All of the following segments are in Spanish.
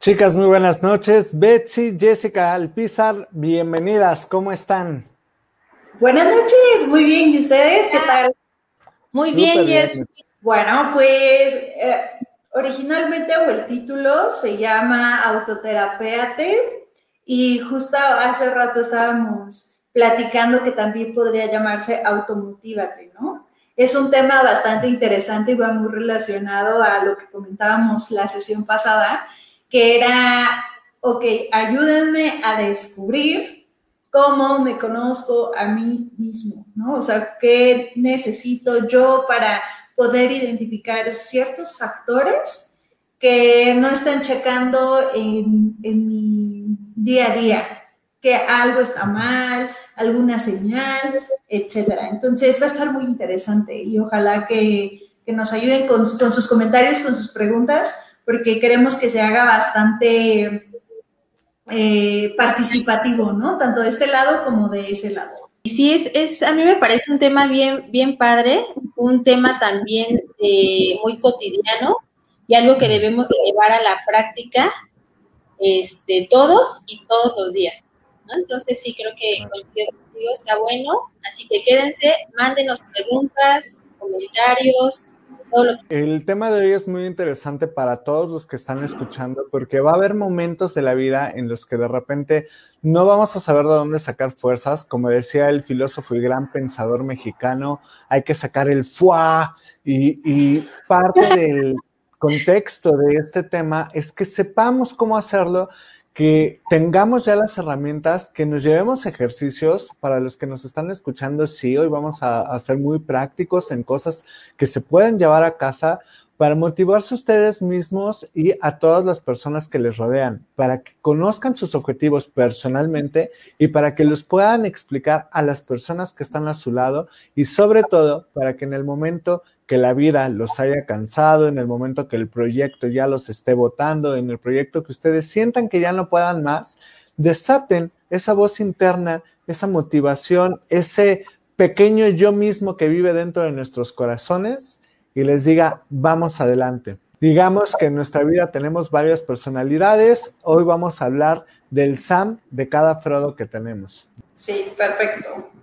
Chicas, muy buenas noches. Betsy, Jessica Alpizar, bienvenidas. ¿Cómo están? Buenas noches, muy bien. ¿Y ustedes qué tal? Muy bien, Jess. Bueno, pues eh, originalmente o el título se llama Autoterapeate y justo hace rato estábamos platicando que también podría llamarse Automotívate, ¿no? Es un tema bastante interesante y va muy relacionado a lo que comentábamos la sesión pasada, que era, ok, ayúdenme a descubrir cómo me conozco a mí mismo, ¿no? O sea, qué necesito yo para poder identificar ciertos factores que no están checando en, en mi día a día, que algo está mal, alguna señal, etcétera. Entonces va a estar muy interesante y ojalá que, nos ayuden con, sus comentarios, con sus preguntas, porque queremos que se haga bastante eh, participativo, ¿no? Tanto de este lado como de ese lado. Sí, es, es, a mí me parece un tema bien, bien padre, un tema también eh, muy cotidiano y algo que debemos de llevar a la práctica este, todos y todos los días. Entonces sí creo que coincido contigo, está bueno, así que quédense, mándenos preguntas, comentarios, todo lo que... El tema de hoy es muy interesante para todos los que están escuchando porque va a haber momentos de la vida en los que de repente no vamos a saber de dónde sacar fuerzas, como decía el filósofo y gran pensador mexicano, hay que sacar el fuá. Y, y parte del contexto de este tema es que sepamos cómo hacerlo que tengamos ya las herramientas, que nos llevemos ejercicios para los que nos están escuchando. Sí, hoy vamos a, a ser muy prácticos en cosas que se pueden llevar a casa para motivarse ustedes mismos y a todas las personas que les rodean, para que conozcan sus objetivos personalmente y para que los puedan explicar a las personas que están a su lado y sobre todo para que en el momento que la vida los haya cansado, en el momento que el proyecto ya los esté votando, en el proyecto que ustedes sientan que ya no puedan más, desaten esa voz interna, esa motivación, ese pequeño yo mismo que vive dentro de nuestros corazones y les diga, vamos adelante. Digamos que en nuestra vida tenemos varias personalidades. Hoy vamos a hablar del Sam de cada Frodo que tenemos. Sí, perfecto.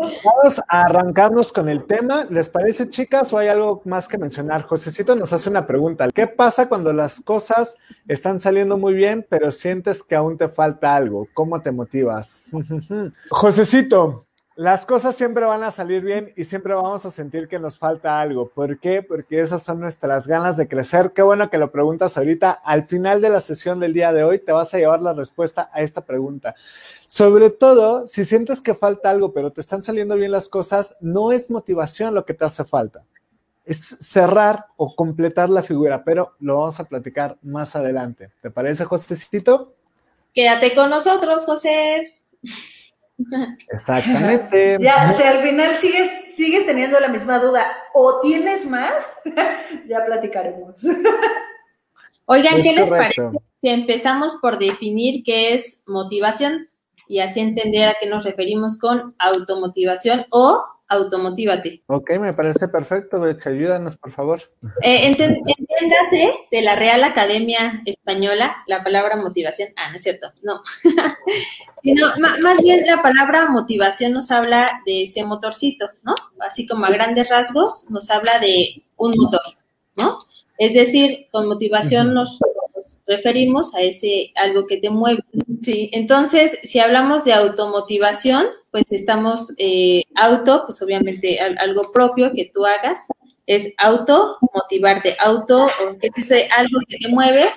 Vamos a arrancarnos con el tema. ¿Les parece, chicas, o hay algo más que mencionar? Josecito nos hace una pregunta. ¿Qué pasa cuando las cosas están saliendo muy bien, pero sientes que aún te falta algo? ¿Cómo te motivas? Josecito, las cosas siempre van a salir bien y siempre vamos a sentir que nos falta algo. ¿Por qué? Porque esas son nuestras ganas de crecer. Qué bueno que lo preguntas ahorita. Al final de la sesión del día de hoy te vas a llevar la respuesta a esta pregunta. Sobre todo, si sientes que falta algo, pero te están saliendo bien las cosas, no es motivación lo que te hace falta. Es cerrar o completar la figura, pero lo vamos a platicar más adelante. ¿Te parece, Josecito? Quédate con nosotros, José. Exactamente. ya, si al final sigues, sigues teniendo la misma duda o tienes más, ya platicaremos. Oigan, ¿qué les parece si empezamos por definir qué es motivación y así entender a qué nos referimos con automotivación o automotívate. Ok, me parece perfecto, ayúdanos, por favor. Eh, entiéndase de la Real Academia Española la palabra motivación. Ah, no es cierto, no. Sino, más bien la palabra motivación nos habla de ese motorcito, ¿no? Así como a grandes rasgos nos habla de un motor, ¿no? Es decir, con motivación nos referimos a ese algo que te mueve. Sí, entonces, si hablamos de automotivación, pues estamos eh, auto, pues obviamente algo propio que tú hagas, es auto, motivarte, auto, que dice algo que te mueve,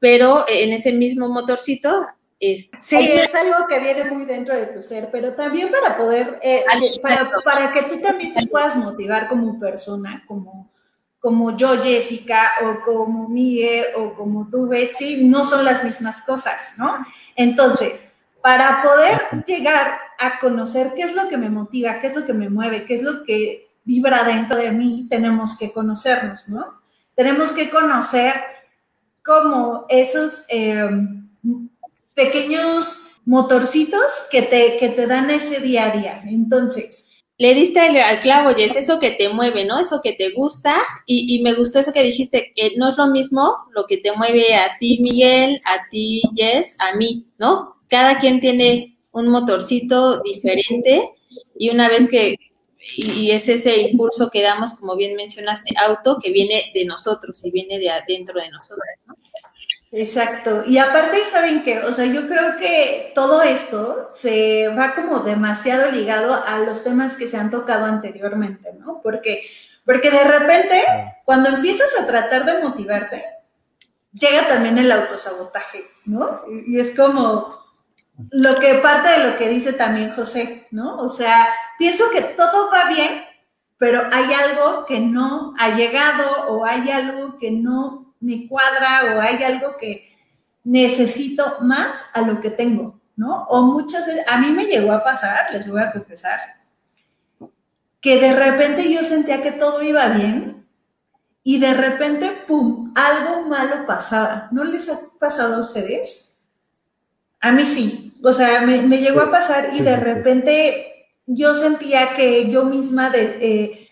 pero en ese mismo motorcito es, sí, es algo que viene muy dentro de tu ser, pero también para poder, eh, para, para, que tú también te puedas motivar como persona, como, como yo, Jessica, o como Miguel, o como tú, Betsy, no son las mismas cosas, ¿no? Entonces, para poder llegar a conocer qué es lo que me motiva, qué es lo que me mueve, qué es lo que vibra dentro de mí, tenemos que conocernos, ¿no? Tenemos que conocer como esos em, pequeños motorcitos que te, que te dan ese día a día. Entonces, le diste al, clavo, Jess, eso que te mueve, ¿no? Eso que te gusta. Y, y, me gustó eso que dijiste, que no es lo mismo lo que te mueve a ti, Miguel, a ti, Jess, a mí, ¿no? Cada quien tiene un motorcito diferente y una vez que, y es ese impulso que damos, como bien mencionaste, auto, que viene de nosotros y viene de adentro de nosotros, ¿no? Exacto. Y aparte, ¿saben qué? O sea, yo creo que todo esto se va como demasiado ligado a los temas que se han tocado anteriormente, ¿no? Porque, porque de repente, cuando empiezas a tratar de motivarte, llega también el autosabotaje, ¿no? Y es como lo que parte de lo que dice también José, ¿no? O sea, pienso que todo va bien, pero hay algo que no ha llegado o hay algo que no me cuadra o hay algo que necesito más a lo que tengo, ¿no? O muchas veces, a mí me llegó a pasar, les voy a confesar, que de repente yo sentía que todo iba bien y de repente, ¡pum!, algo malo pasaba. ¿No les ha pasado a ustedes? A mí sí, o sea, me, llegó a pasar y de repente yo sentía que yo misma de, eh,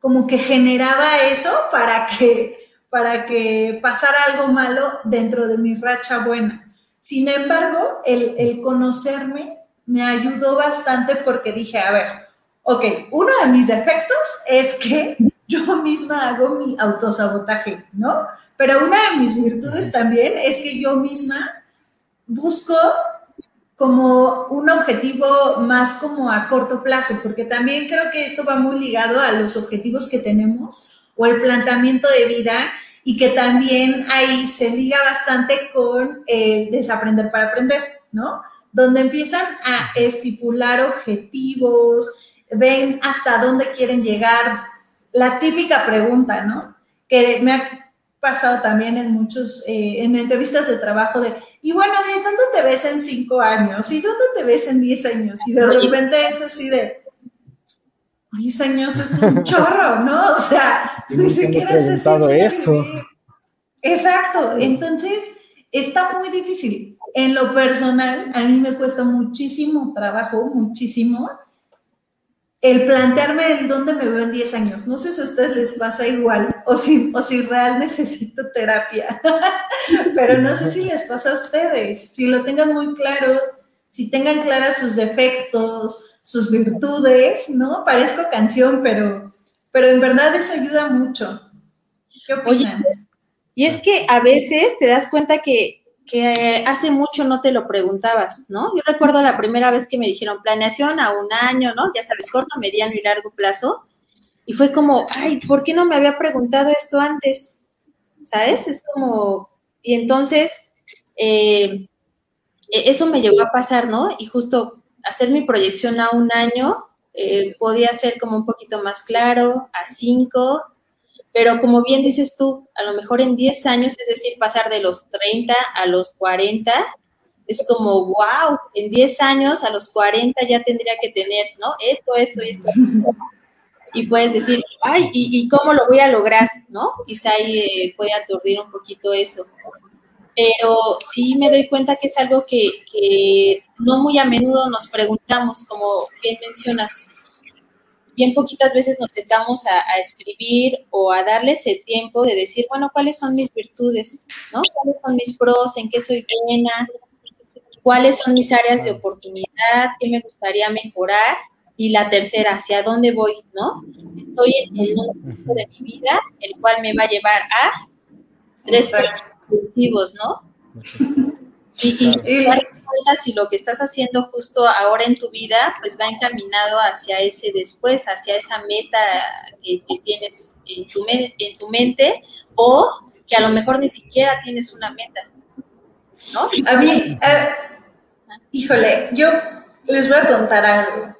como que generaba eso para que para que pasara algo malo dentro de mi racha buena. Sin embargo, el, conocerme me ayudó bastante porque dije, a ver, ok, uno de mis defectos es que yo misma hago mi autosabotaje, ¿no? Pero una de mis virtudes también es que yo misma busco como un objetivo más como a corto plazo, porque también creo que esto va muy ligado a los objetivos que tenemos o el planteamiento de vida y que también ahí se liga bastante con el desaprender para aprender, ¿no? Donde empiezan a estipular objetivos, ven hasta dónde quieren llegar. La típica pregunta, ¿no? Que me ha pasado también en muchos, eh, en entrevistas de trabajo de, y bueno, ¿de dónde te ves en cinco años? ¿Y dónde te ves en diez años? Y de repente es así de, 10 años es un chorro, ¿no? O sea, ni siquiera se eso. Exacto, entonces está muy difícil. En lo personal, a mí me cuesta muchísimo trabajo, muchísimo, el plantearme el dónde me veo en 10 años. No sé si a ustedes les pasa igual o si, o si real necesito terapia, pero no sé si les pasa a ustedes. Si lo tengan muy claro, si tengan claras sus defectos, sus virtudes, ¿no? Parezco canción, pero, pero en verdad eso ayuda mucho. ¿Qué opinan? y es que a veces te das cuenta que, que hace mucho no te lo preguntabas, ¿no? Yo recuerdo la primera vez que me dijeron planeación a un año, ¿no? Ya sabes, corto, mediano y largo plazo. Y fue como, ay, ¿por qué no me había preguntado esto antes? ¿Sabes? Es como, y entonces, eh, e-, eso me llegó a pasar, ¿no? Y justo hacer mi proyección a un año eh, podía ser como un poquito más claro, a cinco, pero como bien dices tú, a lo mejor en 10 años, es decir, pasar de los 30 a los 40, es como, wow, en 10 años a los 40 ya tendría que tener, ¿no? Esto, esto y esto. Y puedes decir, ay, ¿y, cómo lo voy a lograr? ¿No? Quizá ahí eh, puede aturdir un poquito eso pero sí me doy cuenta que es algo que, no muy a menudo nos preguntamos, como bien mencionas. Bien poquitas veces nos sentamos a, escribir o a darle ese tiempo de decir, bueno, ¿cuáles son mis virtudes? ¿no? ¿Cuáles son mis pros? ¿En qué soy buena? ¿Cuáles son mis áreas de oportunidad? ¿Qué me gustaría mejorar? Y la tercera, ¿hacia dónde voy? ¿No? Estoy en un punto de mi vida el cual me va a llevar a tres ¿no? Y, y si lo que estás haciendo justo ahora en tu vida, pues va encaminado hacia ese después, hacia esa meta que, tienes en tu, en tu mente, o que a lo mejor ni siquiera tienes una meta, ¿no? A mí, híjole, yo les voy a contar algo.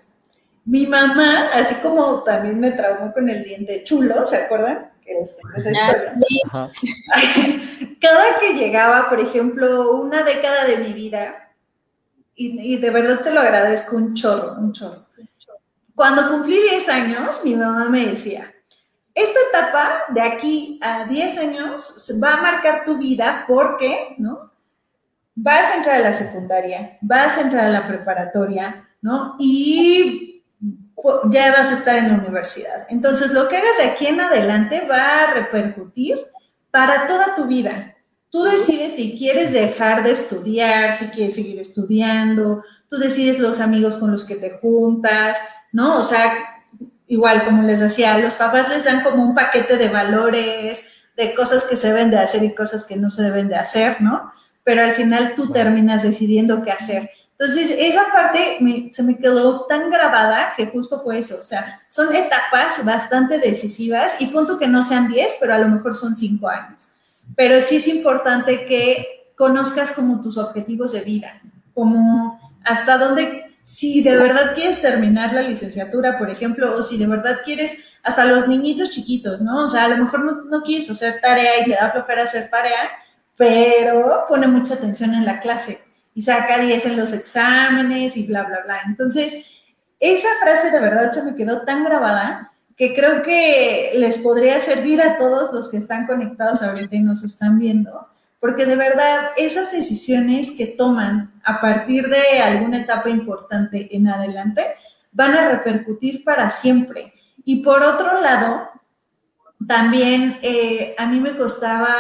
Mi mamá, así como también me traumó con el diente chulo, ¿se acuerdan? Ah, Cada que llegaba, por ejemplo, una década de mi vida, y, de verdad te lo agradezco un chorro, un chorro. Cuando cumplí 10 años, mi mamá me decía, esta etapa de aquí a 10 años va a marcar tu vida porque, ¿no? Vas a entrar a la secundaria, vas a entrar a la preparatoria, ¿no? Y ya vas a estar en la universidad. Entonces, lo que hagas de aquí en adelante va a repercutir para toda tu vida. Tú decides si quieres dejar de estudiar, si quieres seguir estudiando, tú decides los amigos con los que te juntas, ¿no? O sea, igual como les decía, los papás les dan como un paquete de valores, de cosas que se deben de hacer y cosas que no se deben de hacer, ¿no? Pero al final tú terminas decidiendo qué hacer. Entonces, esa parte se me quedó tan grabada que justo fue eso. O sea, son etapas bastante decisivas y punto que no sean 10, pero a lo mejor son 5 años. Pero sí es importante que conozcas como tus objetivos de vida, como hasta dónde, si de verdad quieres terminar la licenciatura, por ejemplo, o si de verdad quieres, hasta los niñitos chiquitos, ¿no? O sea, a lo mejor no, no quieres hacer tarea y te da flojera hacer tarea, pero pone mucha atención en la clase y saca 10 en los exámenes y bla, bla, bla. Entonces, esa frase de verdad se me quedó tan grabada que creo que les podría servir a todos los que están conectados ahorita y nos están viendo, porque de verdad esas decisiones que toman a partir de alguna etapa importante en adelante van a repercutir para siempre. Y por otro lado, también eh, a mí me costaba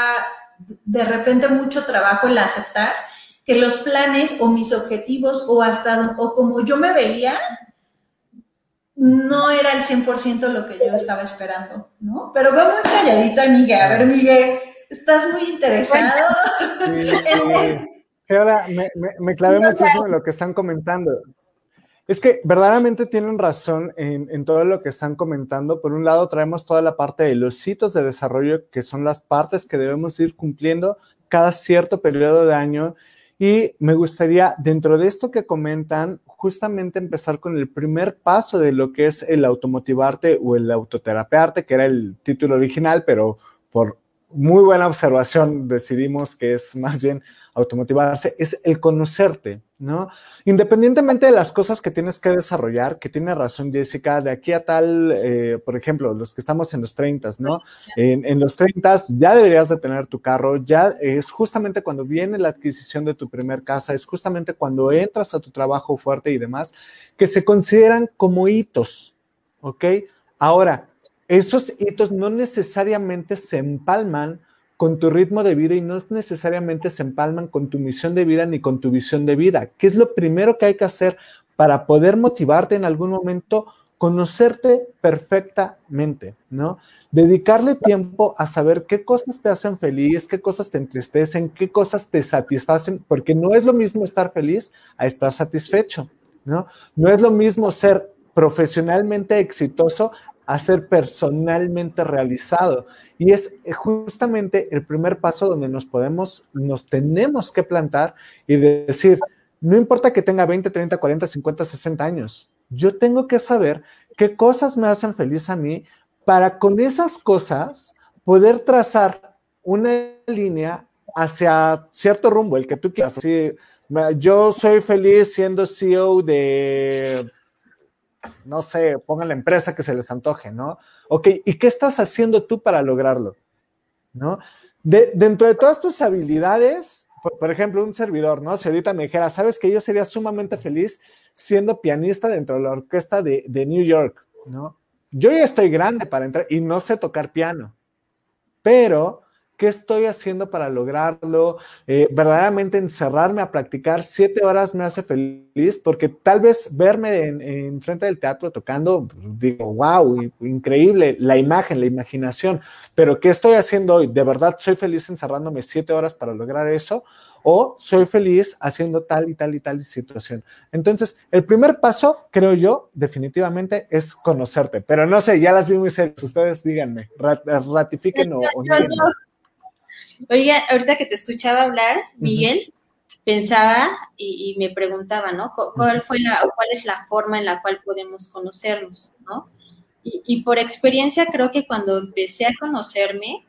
de repente mucho trabajo el aceptar que los planes o mis objetivos o hasta o como yo me veía no era el 100% lo que yo estaba esperando, ¿no? Pero va muy calladita, Miguel. A ver, Miguel, estás muy interesado. Sí, ahora me, me, me clavé muchísimo en lo que están comentando. Es que verdaderamente tienen razón en, en, todo lo que están comentando. Por un lado, traemos toda la parte de los hitos de desarrollo, que son las partes que debemos ir cumpliendo cada cierto periodo de año y me gustaría, dentro de esto que comentan, justamente empezar con el primer paso de lo que es el automotivarte o el autoterapearte, que era el título original, pero por muy buena observación decidimos que es más bien automotivarse, es el conocerte, ¿no? Independientemente de las cosas que tienes que desarrollar, que tiene razón Jessica, de aquí a tal, eh, por ejemplo, los que estamos en los 30, ¿no? En, en, los 30 ya deberías de tener tu carro, ya es justamente cuando viene la adquisición de tu primer casa, es justamente cuando entras a tu trabajo fuerte y demás, que se consideran como hitos, ¿ok? Ahora, esos hitos no necesariamente se empalman con tu ritmo de vida y no necesariamente se empalman con tu misión de vida ni con tu visión de vida. ¿Qué es lo primero que hay que hacer para poder motivarte en algún momento? Conocerte perfectamente, ¿no? Dedicarle tiempo a saber qué cosas te hacen feliz, qué cosas te entristecen, qué cosas te satisfacen, porque no es lo mismo estar feliz a estar satisfecho, ¿no? No es lo mismo ser profesionalmente exitoso a ser personalmente realizado. Y es eh, justamente el primer paso donde nos podemos, nos tenemos que plantar y decir, no importa que tenga 20, 30, 40, 50, 60 años, yo tengo que saber qué cosas me hacen feliz a mí para con esas cosas poder trazar una línea hacia cierto rumbo, el que tú quieras. yo soy feliz siendo CEO de no sé, pongan la empresa que se les antoje, ¿no? Ok, ¿y qué estás haciendo tú para lograrlo? ¿No? De, dentro de todas tus habilidades, por, ejemplo, un servidor, ¿no? Si ahorita me dijera, sabes que yo sería sumamente feliz siendo pianista dentro de la orquesta de, de New York, ¿no? Yo ya estoy grande para entrar y no sé tocar piano, pero ¿Qué estoy haciendo para lograrlo? Eh, verdaderamente encerrarme a practicar siete horas me hace feliz porque tal vez verme en, frente del teatro tocando, digo, wow, increíble, la imagen, la imaginación, pero ¿qué estoy haciendo hoy? ¿De verdad soy feliz encerrándome siete horas para lograr eso? ¿O soy feliz haciendo tal y tal y tal situación? Entonces, el primer paso, creo yo, definitivamente es conocerte, pero no sé, ya las vi muy serias, ustedes díganme, ratifiquen o, o no. Oiga, ahorita que te escuchaba hablar, Miguel, pensaba y, me preguntaba, ¿no? ¿Cuál fue la, cuál es la forma en la cual podemos conocernos, ¿no? Y, por experiencia creo que cuando empecé a conocerme,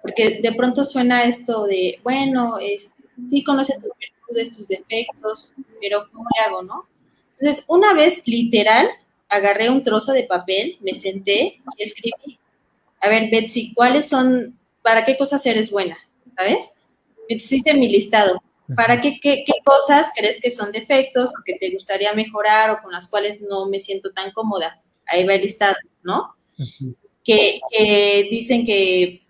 porque de pronto suena esto de, bueno, es, sí conoce tus virtudes, tus defectos, pero ¿cómo le hago, no? Entonces, una vez literal, agarré un trozo de papel, me senté y escribí, a ver, Betsy, ¿cuáles son para qué cosas eres buena, ¿sabes? Entonces hice mi listado. ¿Para qué, qué, cosas crees que son defectos o que te gustaría mejorar o con las cuales no me siento tan cómoda? Ahí va el listado, ¿no? que, dicen que,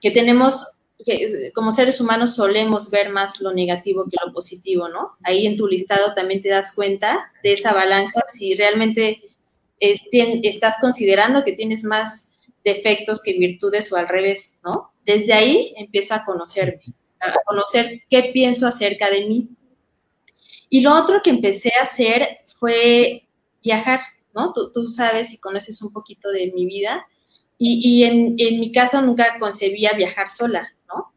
que tenemos, que como seres humanos solemos ver más lo negativo que lo positivo, ¿no? Ahí en tu listado también te das cuenta de esa balanza, si realmente estás considerando que tienes más defectos que virtudes o al revés, ¿no? Desde ahí empiezo a conocerme a conocer qué pienso acerca de mí. Y lo otro que empecé a hacer fue viajar, ¿no? Tú, sabes y conoces un poquito de mi vida. Y, en, mi caso nunca concebía viajar sola, ¿no?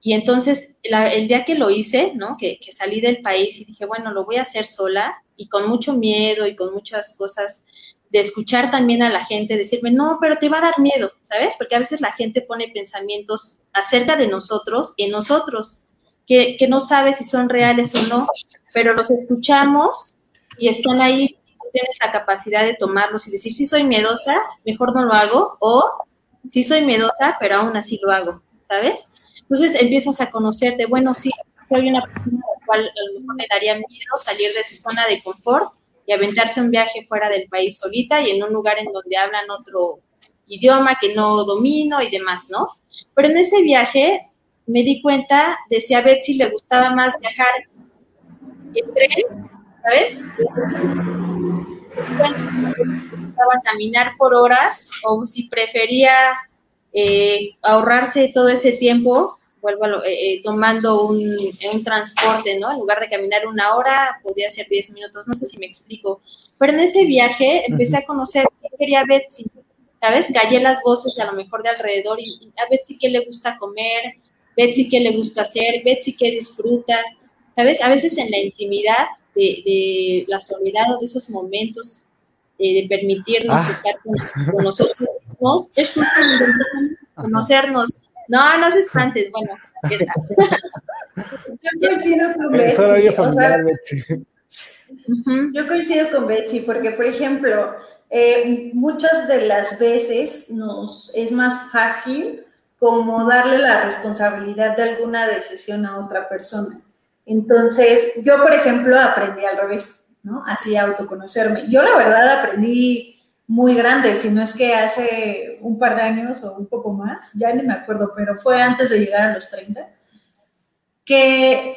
Y entonces el día que lo hice, ¿no? Que, que, salí del país y dije, bueno, lo voy a hacer sola y con mucho miedo y con muchas cosas de escuchar también a la gente, decirme, no, pero te va a dar miedo, ¿sabes? Porque a veces la gente pone pensamientos acerca de nosotros en nosotros, que, no sabe si son reales o no, pero los escuchamos y están ahí, tienes la capacidad de tomarlos y decir, si soy miedosa, mejor no lo hago, o si soy miedosa, pero aún así lo hago, ¿sabes? Entonces empiezas a conocerte, bueno, sí, soy una persona a la cual a lo mejor me daría miedo salir de su zona de confort, y aventarse un viaje fuera del país solita y en un lugar en donde hablan otro idioma que no domino y demás, ¿no? Pero en ese viaje me di cuenta de si a Betsy le gustaba más viajar en tren, ¿sabes? Bueno, caminar por horas o si prefería eh, ahorrarse todo ese tiempo vuelvo eh, eh, tomando un, un, transporte, ¿no? En lugar de caminar una hora, podía ser 10 minutos, no sé si me explico. Pero en ese viaje empecé a conocer qué quería Betsy, ¿sabes? Callé las voces a lo mejor de alrededor y a Betsy qué le gusta comer, Betsy qué le gusta hacer, Betsy qué disfruta, ¿sabes? A veces en la intimidad de, la soledad o de esos momentos eh, de permitirnos ah. estar con, nosotros mismos, es justo conocernos no, no se espantes. Bueno, ¿qué tal? Yo coincido con Betsy. Yo coincido con Betsy porque, por ejemplo, eh, muchas de las veces nos es más fácil como darle la responsabilidad de alguna decisión a otra persona. Entonces, yo, por ejemplo, aprendí al revés, ¿no? Así autoconocerme. Yo, la verdad, aprendí muy grande, si no es que hace un par de años o un poco más, ya ni me acuerdo, pero fue antes de llegar a los 30, que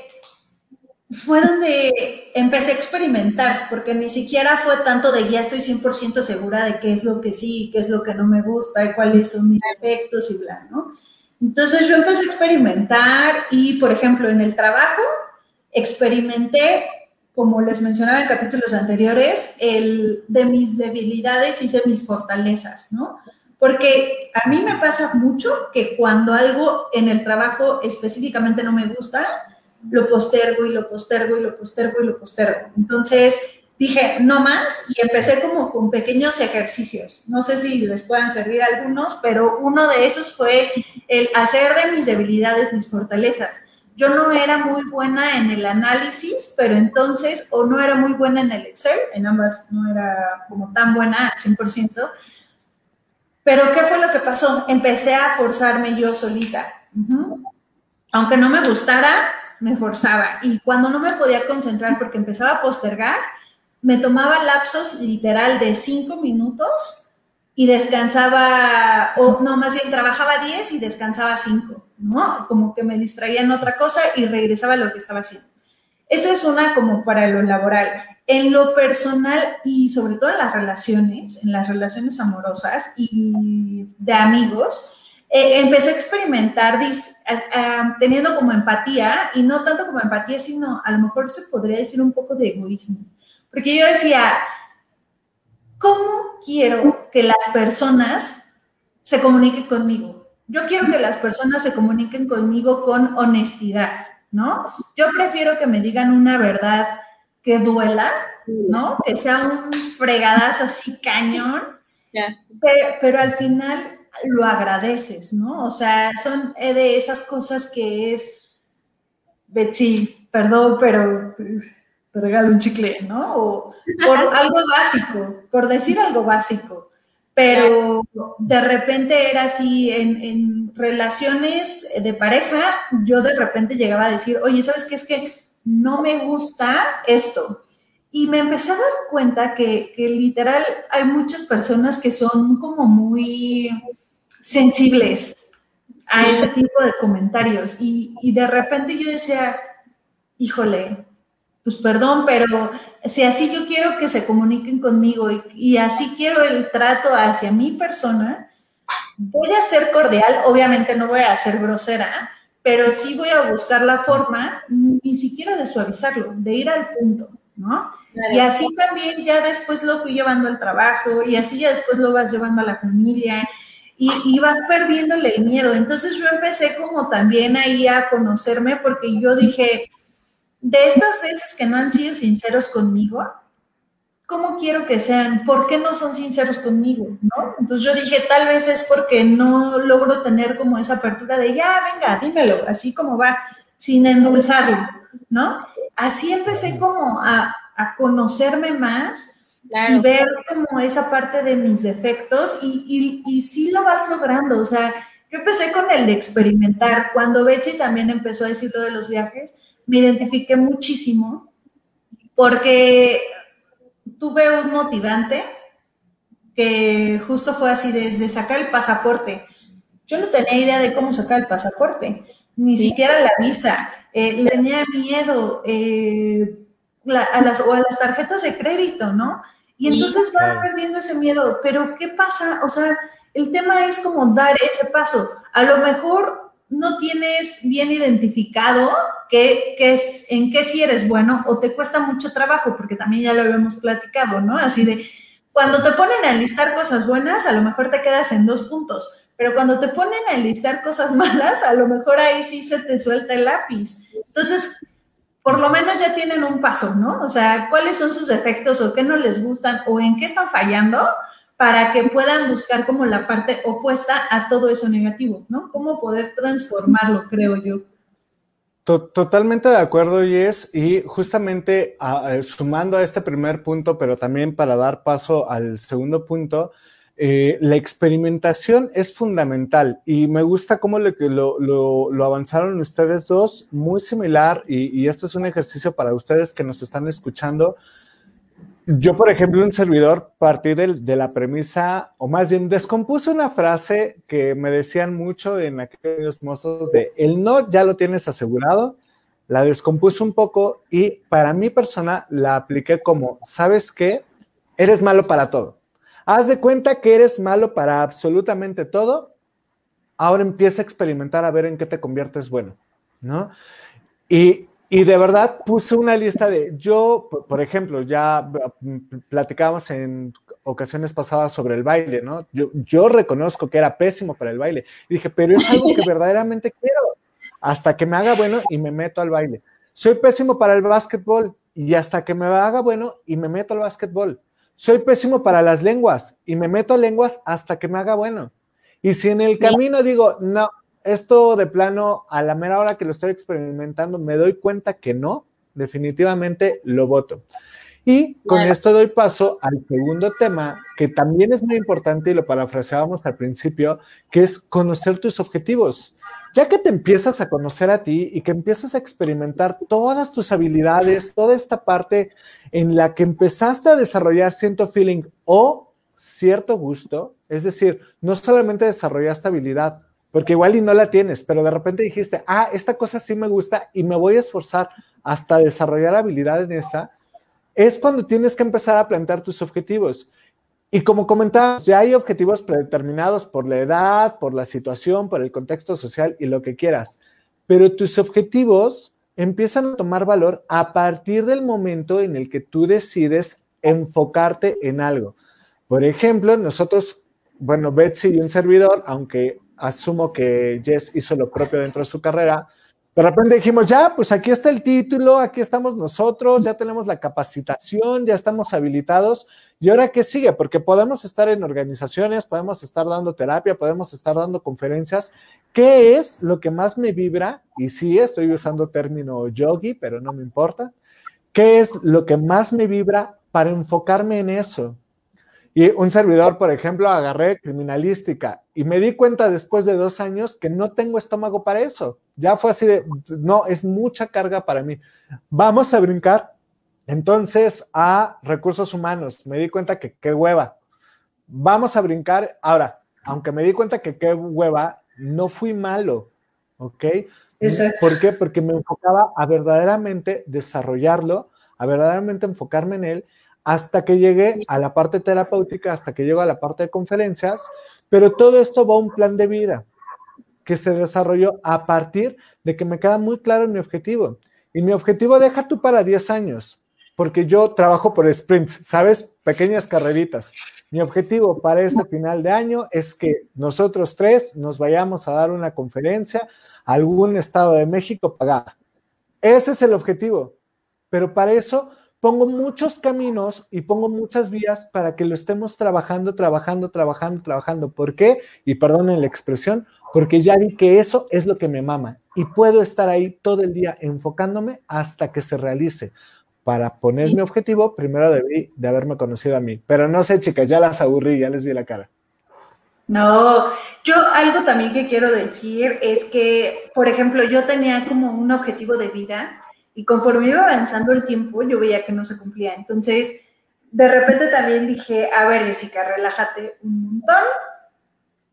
fue donde empecé a experimentar, porque ni siquiera fue tanto de ya estoy 100% segura de qué es lo que sí, qué es lo que no me gusta y cuáles son mis efectos y bla, ¿no? Entonces yo empecé a experimentar y, por ejemplo, en el trabajo experimenté como les mencionaba en capítulos anteriores, el de mis debilidades de mis fortalezas, ¿no? Porque a mí me pasa mucho que cuando algo en el trabajo específicamente no me gusta, lo postergo y lo postergo y lo postergo y lo postergo. Entonces dije, no más, y empecé como con pequeños ejercicios. No sé si les puedan servir algunos, pero uno de esos fue el hacer de mis debilidades mis fortalezas yo no era muy buena en el análisis, pero entonces, o no era muy buena en el Excel, en ambas no era como tan buena al 100%, pero ¿qué fue lo que pasó? Empecé a forzarme yo solita. Aunque no me gustara, me forzaba. Y cuando no me podía concentrar porque empezaba a postergar, me tomaba lapsos literal de cinco minutos y descansaba, o no, más bien trabajaba 10 y descansaba 5, ¿no? Como que me distraía en otra cosa y regresaba a lo que estaba haciendo. Esa es una como para lo laboral. En lo personal y sobre todo en las relaciones, en las relaciones amorosas y de amigos, eh, empecé a experimentar teniendo como empatía, y no tanto como empatía, sino a lo mejor se podría decir un poco de egoísmo. Porque yo decía, ¿cómo quiero que las personas se comuniquen conmigo? Yo quiero que las personas se comuniquen conmigo con honestidad, ¿no? Yo prefiero que me digan una verdad que duela, ¿no? Que sea un fregadazo así cañón, pero, al final lo agradeces, ¿no? O sea, son de esas cosas que es, Betsy, perdón, pero regalo un chicle, ¿no? O por algo básico, por decir algo básico. pero de repente era así, en, relaciones de pareja, yo de repente llegaba a decir, oye, ¿sabes qué? Es que no me gusta esto. Y me empecé a dar cuenta que, que literal hay muchas personas que son como muy sensibles a ese tipo de comentarios. Y, y de repente yo decía, híjole, pues perdón, pero si así yo quiero que se comuniquen conmigo y, así quiero el trato hacia mi persona, voy a ser cordial, obviamente no voy a ser grosera, pero sí voy a buscar la forma ni siquiera de suavizarlo, de ir al punto, ¿no? Y así también ya después lo fui llevando al trabajo y así ya después lo vas llevando a la familia y, y, vas perdiéndole el miedo. Entonces yo empecé como también ahí a conocerme porque yo dije, de estas veces que no han sido sinceros conmigo, ¿cómo quiero que sean? ¿Por qué no son sinceros conmigo? ¿No? Entonces yo dije, tal vez es porque no logro tener como esa apertura de, ya, venga, dímelo, así como va, sin endulzarlo, ¿no? Así empecé como a, conocerme más y ver como esa parte de mis defectos y, y, y sí lo vas logrando, o sea, yo empecé con el de experimentar. Cuando Betsy también empezó a decir lo de los viajes, me identifiqué muchísimo porque tuve un motivante que justo fue así desde sacar el pasaporte. Yo no tenía idea de cómo sacar el pasaporte, ni siquiera la visa. Eh, le tenía miedo eh, a las, o a las tarjetas de crédito, ¿no? Y entonces vas perdiendo ese miedo. Pero ¿qué pasa? O sea, el tema es como dar ese paso. A lo mejor no tienes bien identificado qué, es, en qué sí eres bueno o te cuesta mucho trabajo, porque también ya lo habíamos platicado, ¿no? Así de, cuando te ponen a listar cosas buenas, a lo mejor te quedas en dos puntos, pero cuando te ponen a listar cosas malas, a lo mejor ahí sí se te suelta el lápiz. Entonces, por lo menos ya tienen un paso, ¿no? O sea, cuáles son sus efectos o qué no les gustan o en qué están fallando para que puedan buscar como la parte opuesta a todo eso negativo, ¿no? Cómo poder transformarlo, creo yo. Totalmente de acuerdo, Yes, y justamente sumando a este primer punto, pero también para dar paso al segundo punto, eh, la experimentación es fundamental y me gusta cómo lo, lo, avanzaron ustedes dos, muy similar, y, y este es un ejercicio para ustedes que nos están escuchando, yo, por ejemplo, un servidor partí de, la premisa, o más bien descompuse una frase que me decían mucho en aquellos mozos de el no ya lo tienes asegurado, la descompuse un poco y para mi persona la apliqué como, ¿sabes qué? Eres malo para todo. Haz de cuenta que eres malo para absolutamente todo. Ahora empieza a experimentar a ver en qué te conviertes bueno, ¿no? Y y de verdad puse una lista de, yo, por ejemplo, ya platicábamos en ocasiones pasadas sobre el baile, ¿no? Yo, yo reconozco que era pésimo para el baile. Y dije, pero es algo que verdaderamente quiero, hasta que me haga bueno y me meto al baile. Soy pésimo para el básquetbol y hasta que me haga bueno y me meto al básquetbol. Soy pésimo para las lenguas y me meto a lenguas hasta que me haga bueno. Y si en el camino digo, no, esto de plano, a la mera hora que lo estoy experimentando, me doy cuenta que no, definitivamente lo voto. Y con esto doy paso al segundo tema, que también es muy importante y lo parafraseábamos al principio, que es conocer tus objetivos. Ya que te empiezas a conocer a ti y que empiezas a experimentar todas tus habilidades, toda esta parte en la que empezaste a desarrollar cierto feeling o cierto gusto, es decir, no solamente desarrollaste habilidad, porque igual y no la tienes, pero de repente dijiste, ah, esta cosa sí me gusta y me voy a esforzar hasta desarrollar habilidad en esa, es cuando tienes que empezar a plantear tus objetivos. Y como comentábamos, ya hay objetivos predeterminados por la edad, por la situación, por el contexto social y lo que quieras, pero tus objetivos empiezan a tomar valor a partir del momento en el que tú decides enfocarte en algo. Por ejemplo, nosotros, bueno, Betsy y un servidor, aunque asumo que Jess hizo lo propio dentro de su carrera. De repente dijimos, ya, pues aquí está el título, aquí estamos nosotros, ya tenemos la capacitación, ya estamos habilitados. ¿Y ahora qué sigue? Porque podemos estar en organizaciones, podemos estar dando terapia, podemos estar dando conferencias. ¿Qué es lo que más me vibra? Y sí, estoy usando término yogi, pero no me importa. ¿Qué es lo que más me vibra para enfocarme en eso? Y un servidor, por ejemplo, agarré criminalística y me di cuenta después de dos años que no tengo estómago para eso. Ya fue así de, no, es mucha carga para mí. Vamos a brincar entonces a recursos humanos. Me di cuenta que qué hueva. Vamos a brincar. Ahora, aunque me di cuenta que qué hueva, no fui malo, ¿ok? ¿Por qué? Porque me enfocaba a verdaderamente desarrollarlo, a verdaderamente enfocarme en él hasta que llegué a la parte terapéutica, hasta que llego a la parte de conferencias, pero todo esto va a un plan de vida que se desarrolló a partir de que me queda muy claro mi objetivo. Y mi objetivo deja tú para 10 años, porque yo trabajo por sprints, ¿sabes? Pequeñas carreritas. Mi objetivo para este final de año es que nosotros tres nos vayamos a dar una conferencia a algún estado de México pagada. Ese es el objetivo. Pero para eso pongo muchos caminos y pongo muchas vías para que lo estemos trabajando, trabajando, trabajando, trabajando. ¿Por qué? Y perdonen la expresión, porque ya vi que eso es lo que me mama y puedo estar ahí todo el día enfocándome hasta que se realice. Para poner mi objetivo, primero debí de haberme conocido a mí. Pero no sé, chicas, ya las aburrí, ya les vi la cara. No, yo algo también que quiero decir es que, por ejemplo, yo tenía como un objetivo de vida y conforme iba avanzando el tiempo, yo veía que no se cumplía. Entonces, de repente también dije, a ver, Jessica, relájate un montón.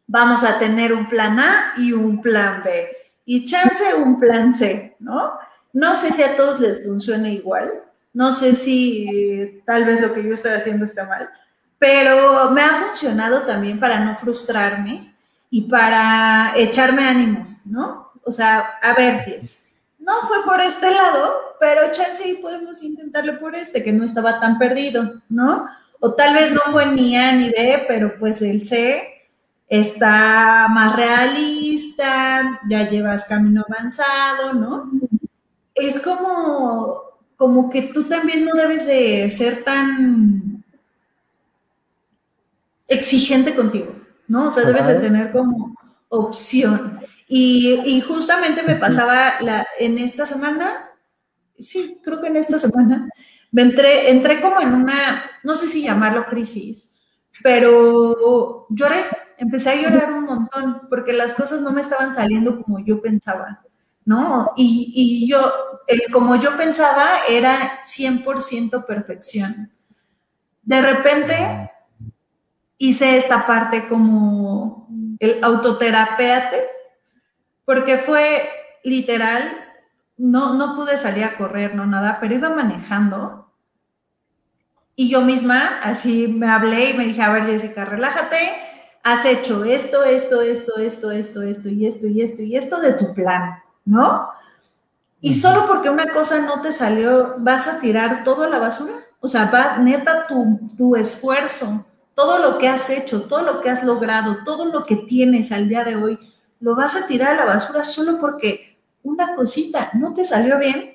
Vamos a tener un plan A y un plan B. Y chance un plan C, ¿no? No sé si a todos les funcione igual. No sé si tal vez lo que yo estoy haciendo está mal. Pero me ha funcionado también para no frustrarme y para echarme ánimo, ¿no? O sea, a ver, Jess, no fue por este lado, pero chance podemos intentarlo por este, que no estaba tan perdido, ¿no? O tal vez no fue ni A ni B, pero pues el C está más realista, ya llevas camino avanzado, ¿no? Es como, como que tú también no debes de ser tan exigente contigo, ¿no? O sea, debes de tener como opción. Y, justamente me pasaba la, en esta semana, sí, creo que en esta semana, me entré, entré como en una, no sé si llamarlo crisis, pero lloré, empecé a llorar un montón porque las cosas no me estaban saliendo como yo pensaba, ¿no? Y, y yo, el, como yo pensaba era 100% perfección. De repente hice esta parte como el autoterapéate, porque fue literal, no, no pude salir a correr, no nada, pero iba manejando y yo misma así me hablé y me dije, a ver Jessica, relájate, has hecho esto, esto, esto, esto, esto, esto y esto y esto y esto de tu plan, ¿no? Y solo porque una cosa no te salió, vas a tirar todo a la basura. O sea, vas, neta, tu, tu esfuerzo, todo lo que has hecho, todo lo que has logrado, todo lo que tienes al día de hoy, lo vas a tirar a la basura solo porque una cosita no te salió bien,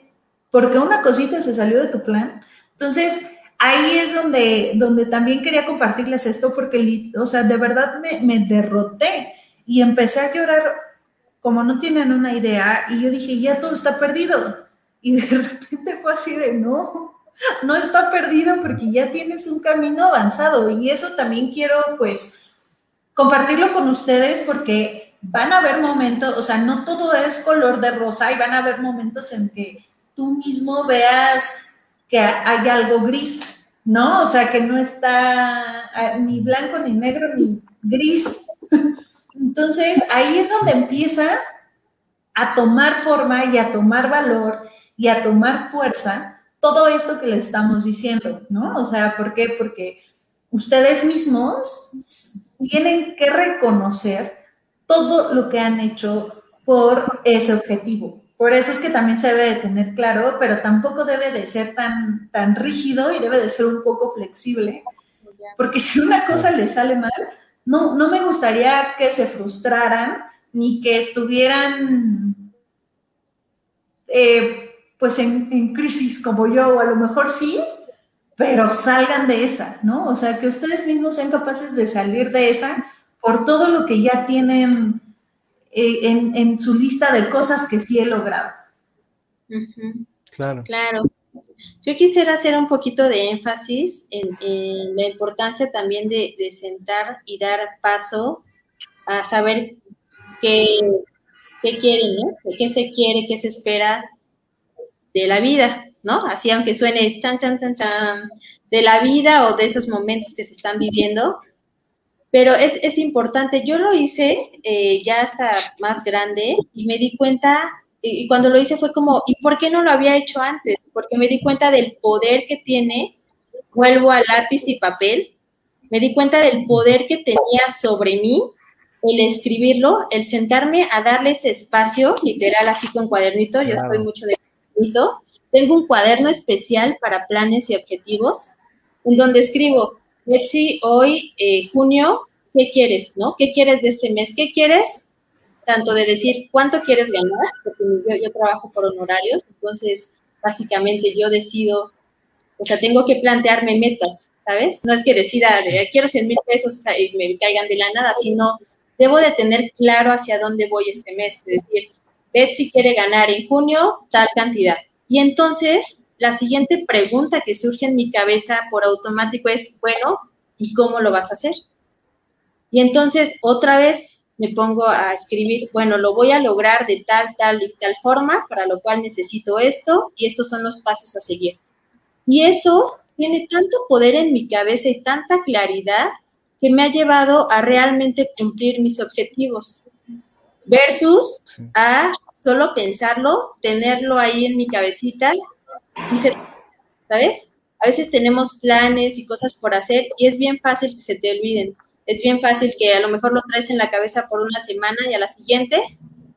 porque una cosita se salió de tu plan. Entonces, ahí es donde, donde también quería compartirles esto, porque, o sea, de verdad me, me derroté y empecé a llorar como no tienen una idea, y yo dije, ya todo está perdido. Y de repente fue así de, no, no está perdido porque ya tienes un camino avanzado. Y eso también quiero, pues, compartirlo con ustedes porque van a haber momentos, o sea, no todo es color de rosa y van a haber momentos en que tú mismo veas que hay algo gris, ¿no? O sea, que no está ah, ni blanco, ni negro, ni gris. Entonces, ahí es donde empieza a tomar forma y a tomar valor y a tomar fuerza todo esto que le estamos diciendo, ¿no? O sea, ¿por qué? Porque ustedes mismos tienen que reconocer todo lo que han hecho por ese objetivo. Por eso es que también se debe de tener claro, pero tampoco debe de ser tan, tan rígido y debe de ser un poco flexible, porque si una cosa le sale mal, no, no me gustaría que se frustraran ni que estuvieran eh, pues en, en crisis como yo, o a lo mejor sí, pero salgan de esa, ¿no? O sea, que ustedes mismos sean capaces de salir de esa por todo lo que ya tienen eh, en, su lista de cosas que sí he logrado. Claro. Claro. Yo quisiera hacer un poquito de énfasis en, la importancia también de, sentar y dar paso a saber qué, qué quieren, ¿no? ¿Qué se quiere, qué se espera de la vida, ¿no? Así aunque suene chan, chan, chan, chan, de la vida o de esos momentos que se están viviendo, pero es, es importante. Yo lo hice eh, ya hasta más grande y me di cuenta, y cuando lo hice fue como, ¿y por qué no lo había hecho antes? Porque me di cuenta del poder que tiene, vuelvo a lápiz y papel, me di cuenta del poder que tenía sobre mí el escribirlo, el sentarme a darle ese espacio, literal, así con cuadernito, yo estoy mucho de cuadernito, tengo un cuaderno especial para planes y objetivos, en donde escribo, Betsy, hoy, eh, junio, ¿qué quieres, no? ¿Qué quieres de este mes? ¿Qué quieres? Tanto de decir cuánto quieres ganar, porque yo, trabajo por honorarios, entonces, básicamente yo decido, o sea, tengo que plantearme metas, ¿sabes? No es que decida, quiero 100 mil pesos y me caigan de la nada, sino debo de tener claro hacia dónde voy este mes, es decir, Betsy quiere ganar en junio tal cantidad. Y entonces, la siguiente pregunta que surge en mi cabeza por automático es, bueno, ¿y cómo lo vas a hacer? Y entonces, otra vez me pongo a escribir, bueno, lo voy a lograr de tal, tal y tal forma, para lo cual necesito esto y estos son los pasos a seguir. Y eso tiene tanto poder en mi cabeza y tanta claridad que me ha llevado a realmente cumplir mis objetivos, versus a solo pensarlo, tenerlo ahí en mi cabecita y se, ¿sabes? A veces tenemos planes y cosas por hacer y es bien fácil que se te olviden. Es bien fácil que a lo mejor lo traes en la cabeza por una semana y a la siguiente,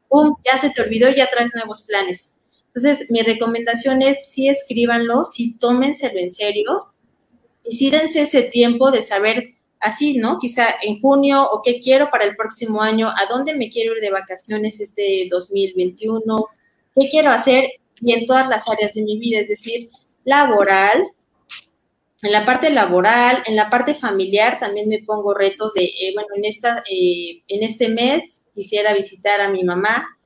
¡pum!, ya se te olvidó ya traes nuevos planes. Entonces, mi recomendación es sí escríbanlo, sí tómenselo en serio y sí dense ese tiempo de saber así, ¿no? Quizá en junio o qué quiero para el próximo año, a dónde me quiero ir de vacaciones este 2021, qué quiero hacer y en todas las áreas de mi vida, es decir, laboral, en la parte laboral, en la parte familiar también me pongo retos de, eh, bueno, en, esta, eh, en este mes quisiera visitar a mi mamá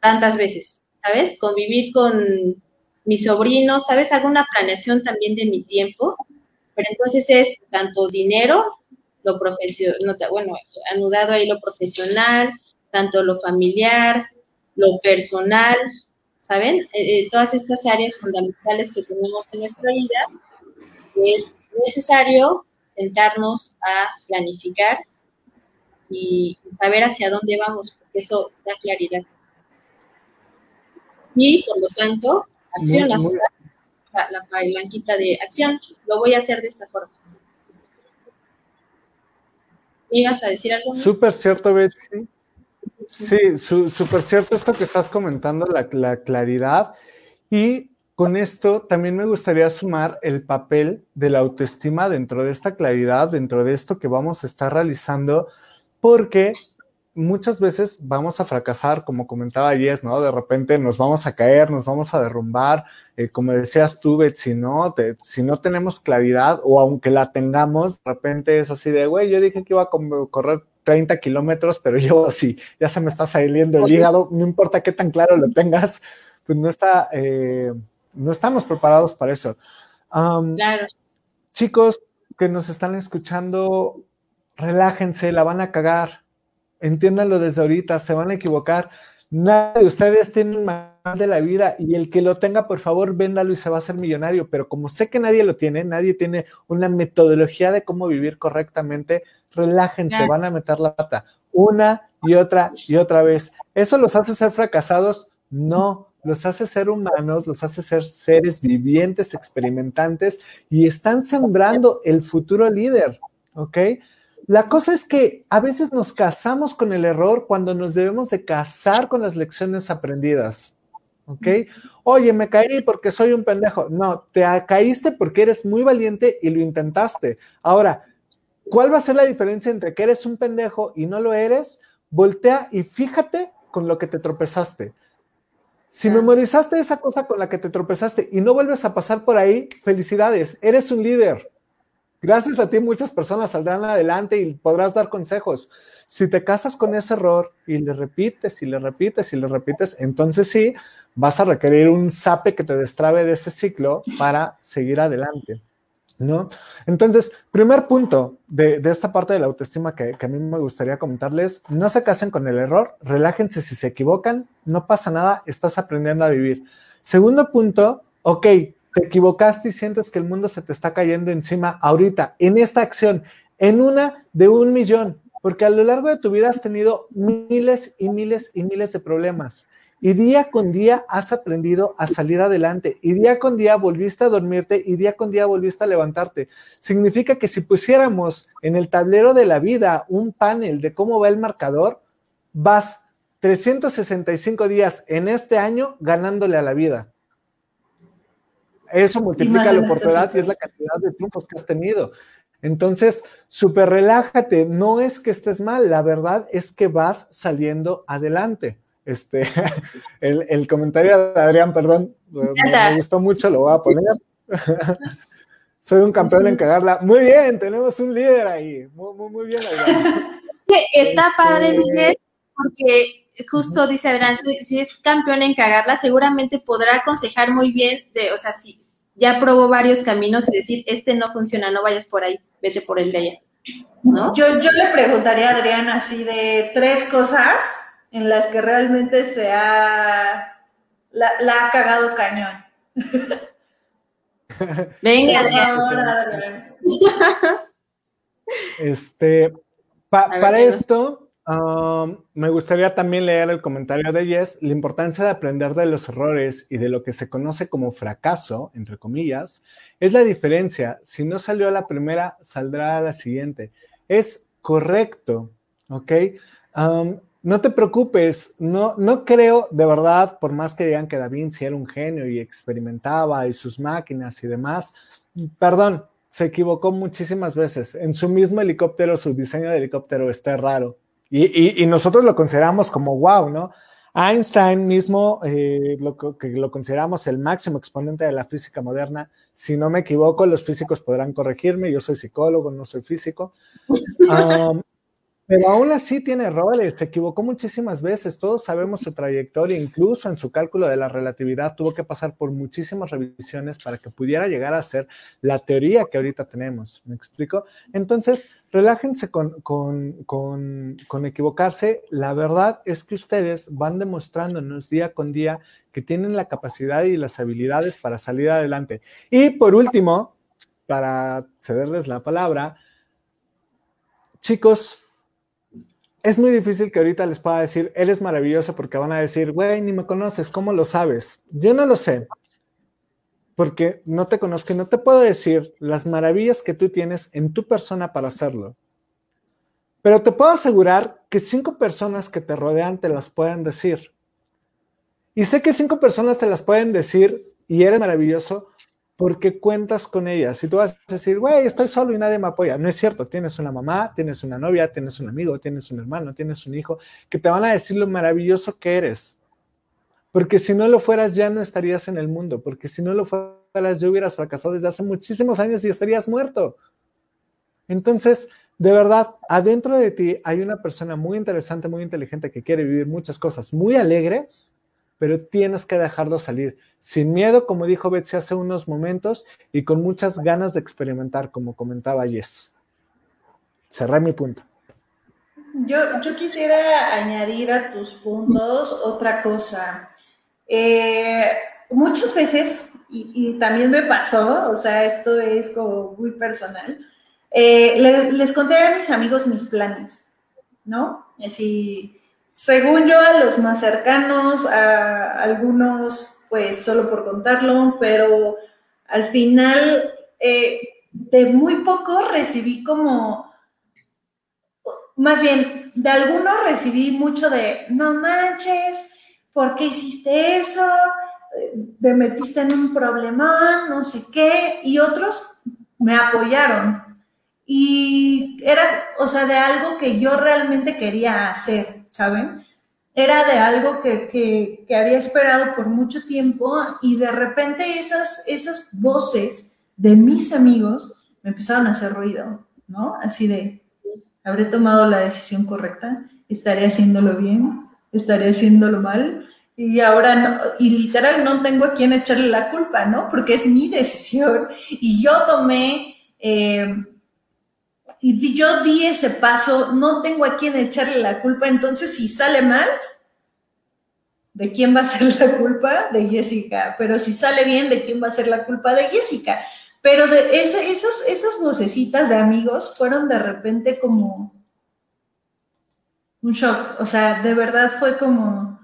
tantas veces, ¿sabes? Convivir con mis sobrinos, ¿sabes? Hago una planeación también de mi tiempo pero entonces es tanto dinero, lo profesional, bueno, anudado ahí lo profesional, tanto lo familiar, lo personal, ¿saben? Eh, eh, todas estas áreas fundamentales que tenemos en nuestra vida, es necesario sentarnos a planificar y saber hacia dónde vamos, porque eso da claridad. Y por lo tanto, acciones la, blanquita de acción, lo voy a hacer de esta forma. ¿Ibas a decir algo? Súper cierto, Betsy. Sí, súper cierto esto que estás comentando, la, la claridad. Y con esto también me gustaría sumar el papel de la autoestima dentro de esta claridad, dentro de esto que vamos a estar realizando, porque muchas veces vamos a fracasar, como comentaba Jess, ¿no? De repente nos vamos a caer, nos vamos a derrumbar, eh, como decías tú, Betsy, ¿no? si no tenemos claridad o aunque la tengamos, de repente es así de, güey, yo dije que iba a correr 30 kilómetros, pero yo así, ya se me está saliendo el hígado, no importa qué tan claro lo tengas, pues no está, eh, no estamos preparados para eso. claro. Chicos que nos están escuchando, relájense, la van a cagar entiéndanlo desde ahorita, se van a equivocar. Nadie de ustedes tiene un manual de la vida y el que lo tenga, por favor, véndalo y se va a hacer millonario. Pero como sé que nadie lo tiene, nadie tiene una metodología de cómo vivir correctamente, relájense, van a meter la pata una y otra y otra vez. ¿Eso los hace ser fracasados? No, los hace ser humanos, los hace ser seres vivientes, experimentantes y están sembrando el futuro líder, ¿ok? La cosa es que a veces nos casamos con el error cuando nos debemos de casar con las lecciones aprendidas. ¿Ok? Oye, me caí porque soy un pendejo. No, te caíste porque eres muy valiente y lo intentaste. Ahora, ¿cuál va a ser la diferencia entre que eres un pendejo y no lo eres? Voltea y fíjate con lo que te tropezaste. Si memorizaste esa cosa con la que te tropezaste y no vuelves a pasar por ahí, felicidades, eres un líder. Gracias a ti muchas personas saldrán adelante y podrás dar consejos. Si te casas con ese error y le repites y le repites y le repites, entonces sí, vas a requerir un sape que te destrabe de ese ciclo para seguir adelante. ¿No? Entonces, primer punto de, esta parte de la autoestima que, que, a mí me gustaría comentarles, no se casen con el error, relájense si se equivocan, no pasa nada, estás aprendiendo a vivir. Segundo punto, ok, te equivocaste y sientes que el mundo se te está cayendo encima ahorita, en esta acción, en una de un millón, porque a lo largo de tu vida has tenido miles y miles y miles de problemas. Y día con día has aprendido a salir adelante. Y día con día volviste a dormirte y día con día volviste a levantarte. Significa que si pusiéramos en el tablero de la vida un panel de cómo va el marcador, vas 365 días en este año ganándole a la vida. Eso multiplica la oportunidad y es la cantidad de triunfos que has tenido. Entonces, súper relájate. No es que estés mal, la verdad es que vas saliendo adelante. Este, el, comentario de Adrián, perdón, me, gustó mucho, lo voy a poner. Soy un campeón en cagarla. Muy bien, tenemos un líder ahí. Muy, muy, bien, Adrián. Está padre, este, Miguel, porque justo dice Adrián, si es campeón en cagarla, seguramente podrá aconsejar muy bien de, o sea, si ya probó varios caminos y decir, este no funciona, no vayas por ahí, vete por el de allá. ¿No? Yo, yo le preguntaría a Adrián así de tres cosas en las que realmente se ha, la, ha cagado cañón. Venga, Adrián. Este, para esto, me gustaría también leer el comentario de Jess, la importancia de aprender de los errores y de lo que se conoce como fracaso, entre comillas, es la diferencia. Si no salió a la primera, saldrá a la siguiente. Es correcto, ¿ok? No te preocupes, no, no creo de verdad, por más que digan que Da Vinci era un genio y experimentaba y sus máquinas y demás, perdón, se equivocó muchísimas veces. En su mismo helicóptero, su diseño de helicóptero está raro. Y, nosotros lo consideramos como wow, ¿no? Einstein mismo, eh, lo que lo consideramos el máximo exponente de la física moderna. Si no me equivoco, los físicos podrán corregirme. Yo soy psicólogo, no soy físico. Um, pero aún así tiene errores, se equivocó muchísimas veces, todos sabemos su trayectoria, incluso en su cálculo de la relatividad tuvo que pasar por muchísimas revisiones para que pudiera llegar a ser la teoría que ahorita tenemos, ¿me explico? Entonces, relájense con, con, con, con equivocarse, la verdad es que ustedes van demostrándonos día con día que tienen la capacidad y las habilidades para salir adelante. Y por último, para cederles la palabra, chicos, es muy difícil que ahorita les pueda decir, eres maravilloso, porque van a decir, güey, ni me conoces, ¿cómo lo sabes? Yo no lo sé, porque no te conozco y no te puedo decir las maravillas que tú tienes en tu persona para hacerlo. Pero te puedo asegurar que cinco personas que te rodean te las pueden decir. Y sé que cinco personas te las pueden decir y eres maravilloso porque cuentas con ellas. Si tú vas a decir, güey, estoy solo y nadie me apoya, no es cierto. Tienes una mamá, tienes una novia, tienes un amigo, tienes un hermano, tienes un hijo, que te van a decir lo maravilloso que eres. Porque si no lo fueras, ya no estarías en el mundo. Porque si no lo fueras, ya hubieras fracasado desde hace muchísimos años y estarías muerto. Entonces, de verdad, adentro de ti hay una persona muy interesante, muy inteligente que quiere vivir muchas cosas muy alegres pero tienes que dejarlo salir sin miedo, como dijo Betsy hace unos momentos, y con muchas ganas de experimentar, como comentaba Jess. Cerré mi punto. Yo, yo quisiera añadir a tus puntos otra cosa. Eh, muchas veces, y, también me pasó, o sea, esto es como muy personal, eh, les, conté a mis amigos mis planes, ¿no? Así, según yo, a los más cercanos, a algunos, pues solo por contarlo, pero al final, eh, de muy poco recibí como, más bien, de algunos recibí mucho de, no manches, ¿por qué hiciste eso? Te metiste en un problema, no sé qué, y otros me apoyaron. Y era, o sea, de algo que yo realmente quería hacer. ¿Saben? Era de algo que, había esperado por mucho tiempo y de repente esas, esas voces de mis amigos me empezaron a hacer ruido, ¿no? Así de, ¿habré tomado la decisión correcta? ¿Estaré haciéndolo bien? ¿Estaré haciéndolo mal? Y ahora, no, y literal, no tengo a quién echarle la culpa, ¿no? Porque es mi decisión y yo tomé, eh, y yo di ese paso, no tengo a quién echarle la culpa, entonces si sale mal, ¿de quién va a ser la culpa? De Jessica, pero si sale bien, ¿de quién va a ser la culpa? De Jessica. Pero de esas, esas vocecitas de amigos fueron de repente como un shock. O sea, de verdad fue como,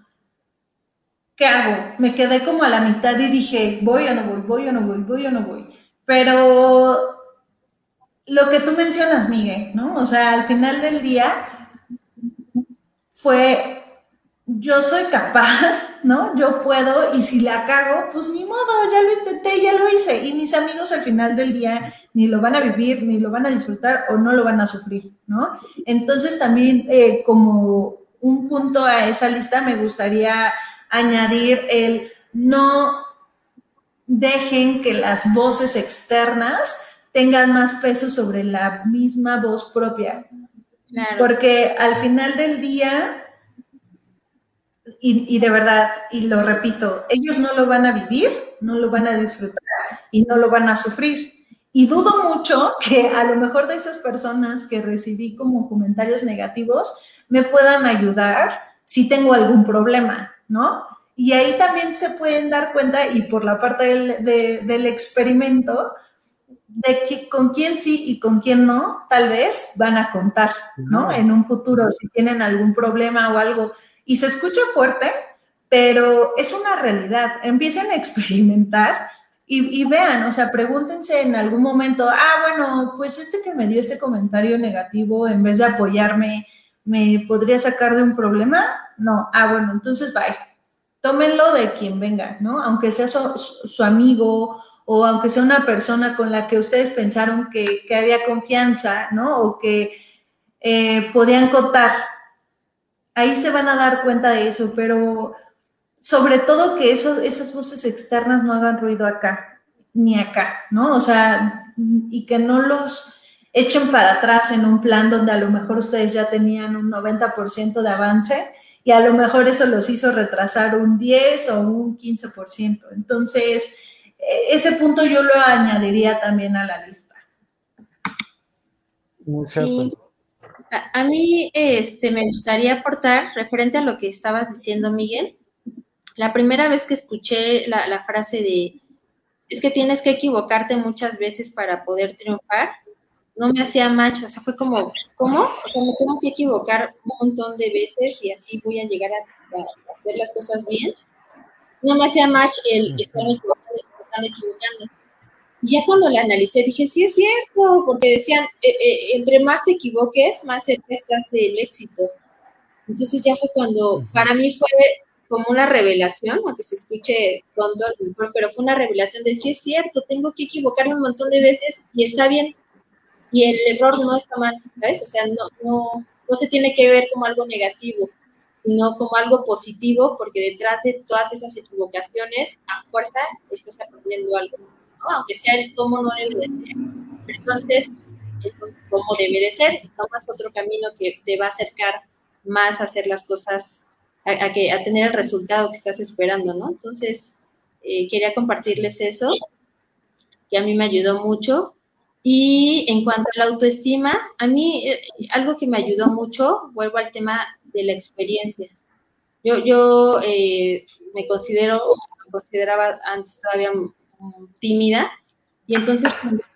¿qué hago? Me quedé como a la mitad y dije, voy o no voy, voy o no voy, voy o no voy. Pero lo que tú mencionas, Miguel, ¿no? O sea, al final del día fue yo soy capaz, ¿no? Yo puedo y si la cago, pues ni modo, ya lo intenté, ya lo hice. Y mis amigos al final del día ni lo van a vivir, ni lo van a disfrutar o no lo van a sufrir, ¿no? Entonces también eh, como un punto a esa lista me gustaría añadir el no dejen que las voces externas tengan más peso sobre la misma voz propia. Porque al final del día y, de verdad, y lo repito, ellos no lo van a vivir, no lo van a disfrutar y no lo van a sufrir. Y dudo mucho que a lo mejor de esas personas que recibí como comentarios negativos me puedan ayudar si tengo algún problema, ¿no? Y ahí también se pueden dar cuenta, y por la parte del, del experimento, de que, con quién sí y con quién no, tal vez van a contar, ¿no? En un futuro, si tienen algún problema o algo y se escucha fuerte, pero es una realidad. Empiecen a experimentar y, vean, o sea, pregúntense en algún momento, ah, bueno, pues este que me dio este comentario negativo, en vez de apoyarme, ¿me podría sacar de un problema? No, ah, bueno, entonces bye. Tómenlo de quien venga, ¿no? Aunque sea su, amigo o aunque sea una persona con la que ustedes pensaron que, había confianza, ¿no? O que eh, podían contar, ahí se van a dar cuenta de eso, pero sobre todo que esas voces externas no hagan ruido acá, ni acá, ¿no? O sea, y que no los echen para atrás en un plan donde a lo mejor ustedes ya tenían un 90% de avance y a lo mejor eso los hizo retrasar un 10 o un 15%. Entonces, ese punto yo lo añadiría también a la lista. Muy cierto. A, mí este, me gustaría aportar, referente a lo que estabas diciendo, Miguel, la primera vez que escuché la, frase de, es que tienes que equivocarte muchas veces para poder triunfar, no me hacía match, o sea, fue como, ¿cómo? O sea, me tengo que equivocar un montón de veces y así voy a llegar a, hacer las cosas bien. No me hacía match el estarme equivocando, equivocando, equivocando ya cuando la analicé dije, sí es cierto, porque decían, eh, eh, entre más te equivoques, más cerca estás del éxito. Entonces ya fue cuando, para mí fue como una revelación, aunque se escuche tonto, pero fue una revelación de, sí es cierto, tengo que equivocarme un montón de veces y está bien. Y el error no está mal, ¿sabes? O sea, no, no, no se tiene que ver como algo negativo, sino como algo positivo, porque detrás de todas esas equivocaciones, a fuerza, estás aprendiendo algo aunque sea el cómo no debe de ser. entonces, el cómo debe de ser, tomas otro camino que te va a acercar más a hacer las cosas, a, que, a tener el resultado que estás esperando, ¿no? Entonces, eh, quería compartirles eso, que a mí me ayudó mucho. Y en cuanto a la autoestima, a mí eh, algo que me ayudó mucho, vuelvo al tema de la experiencia. Yo, yo eh, me considero, consideraba antes todavía tímida y entonces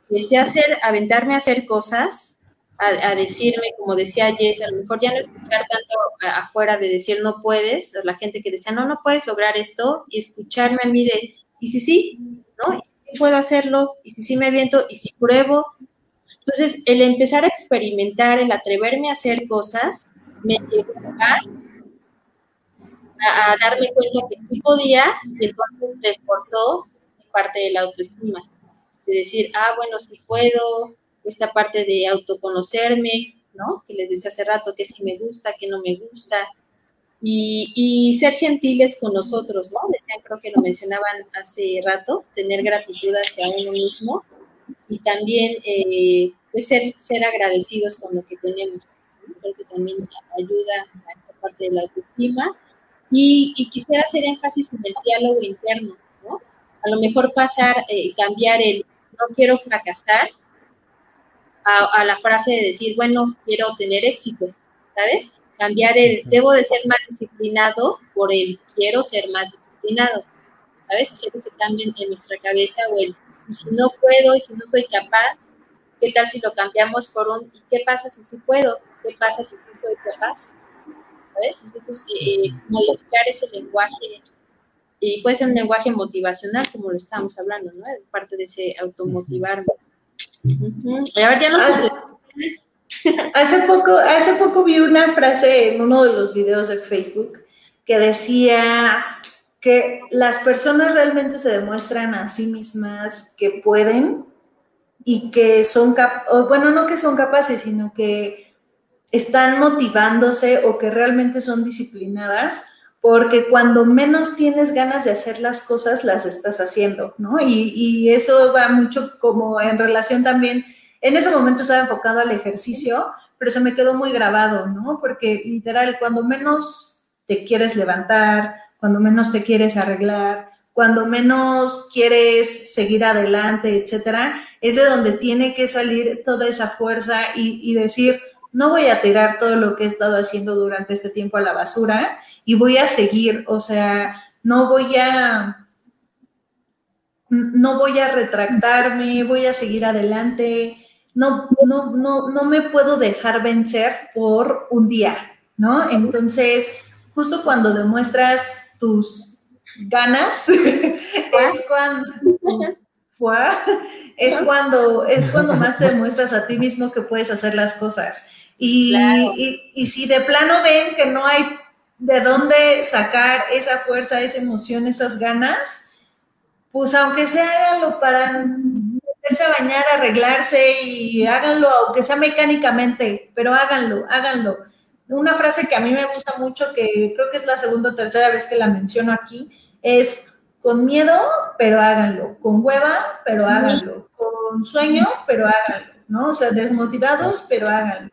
empecé a hacer, aventarme a hacer cosas, a, decirme, como decía Jess, a lo mejor ya no escuchar tanto afuera de decir no puedes, la gente que decía no, no puedes lograr esto, y escucharme a mí de, y si sí, ¿no? Y si puedo hacerlo, y si sí me aviento, y si pruebo. Entonces, el empezar a experimentar, el atreverme a hacer cosas, me llevó a, a, darme cuenta que sí podía, y entonces reforzó parte de la autoestima, de decir, ah, bueno, si puedo, esta parte de autoconocerme, ¿no? Que les decía hace rato que sí me gusta, que no me gusta, y, ser gentiles con nosotros, ¿no? Decían, creo que lo mencionaban hace rato, tener gratitud hacia uno mismo y también eh, pues ser, ser agradecidos con lo que tenemos. Creo que también ayuda a esta parte de la autoestima. Y, quisiera hacer énfasis en el diálogo interno, ¿no? A lo mejor pasar, eh, cambiar el no quiero fracasar a, la frase de decir, bueno, quiero tener éxito, ¿sabes? Cambiar el debo de ser más disciplinado por el quiero ser más disciplinado, ¿sabes? Hacer ese cambio en nuestra cabeza o el y si no puedo y si no soy capaz, ¿qué tal si lo cambiamos por un ¿y qué pasa si sí puedo? ¿Qué pasa si sí soy capaz? ¿Sabes? Entonces, eh, modificar ese lenguaje, y puede ser un lenguaje motivacional, como lo estamos hablando, ¿no? Parte de ese automotivarme. Y a ver, ya nos hace, poco, hace poco vi una frase en uno de los videos de Facebook que decía que las personas realmente se demuestran a sí mismas que pueden y que son bueno, no que son capaces, sino que están motivándose o que realmente son disciplinadas, porque cuando menos tienes ganas de hacer las cosas, las estás haciendo, ¿no? Y, y eso va mucho como en relación también, en ese momento estaba enfocado al ejercicio, pero se me quedó muy grabado, ¿no? Porque literal, cuando menos te quieres levantar, cuando menos te quieres arreglar, cuando menos quieres seguir adelante, etcétera, es de donde tiene que salir toda esa fuerza y, decir, no voy a tirar todo lo que he estado haciendo durante este tiempo a la basura y voy a seguir, o sea, no voy a, no voy a retractarme, voy a seguir adelante, no, no, no, no me puedo dejar vencer por un día, ¿no? Entonces, justo cuando demuestras tus ganas es cuando es cuando es cuando más te demuestras a ti mismo que puedes hacer las cosas. Y, y, si de plano ven que no hay de dónde sacar esa fuerza, esa emoción, esas ganas, pues aunque sea háganlo para meterse a bañar, arreglarse y háganlo, aunque sea mecánicamente, pero háganlo, háganlo. Una frase que a mí me gusta mucho, que creo que es la segunda o tercera vez que la menciono aquí, es con miedo, pero háganlo, con hueva, pero háganlo, con sueño, pero háganlo, ¿no? O sea, desmotivados, pero háganlo.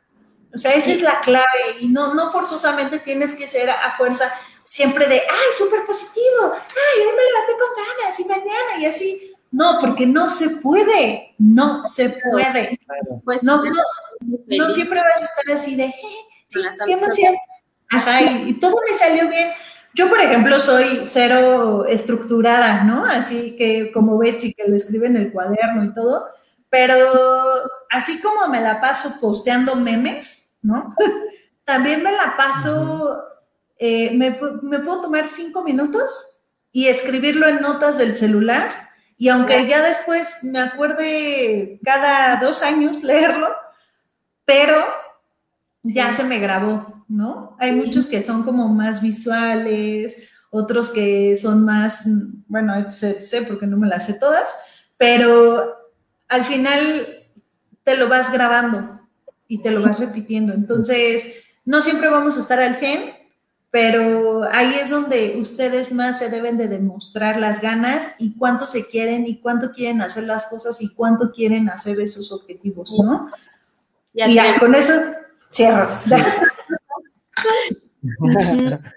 O sea, esa es la clave y no, no forzosamente tienes que ser a fuerza siempre de, ay, súper positivo, ay, hoy me levanté con ganas y mañana y así. No, porque no se puede, no se puede. Pues no, no, siempre vas a estar así de, qué emoción. Ajá, y, todo me salió bien. Yo, por ejemplo, soy cero estructurada, ¿no? Así que como Betsy, que lo escribe en el cuaderno y todo, pero así como me la paso posteando memes, ¿no? También me la paso, eh, me, me, puedo tomar cinco minutos y escribirlo en notas del celular, y aunque ya después me acuerde cada dos años leerlo, pero ya se me grabó, ¿no? Hay muchos que son como más visuales, otros que son más, bueno, sé porque no me las sé todas, pero al final te lo vas grabando y te lo vas repitiendo. Entonces, no siempre vamos a estar al 100, pero ahí es donde ustedes más se deben de demostrar las ganas y cuánto se quieren y cuánto quieren hacer las cosas y cuánto quieren hacer esos objetivos, ¿no? Y ya, con eso Cierro.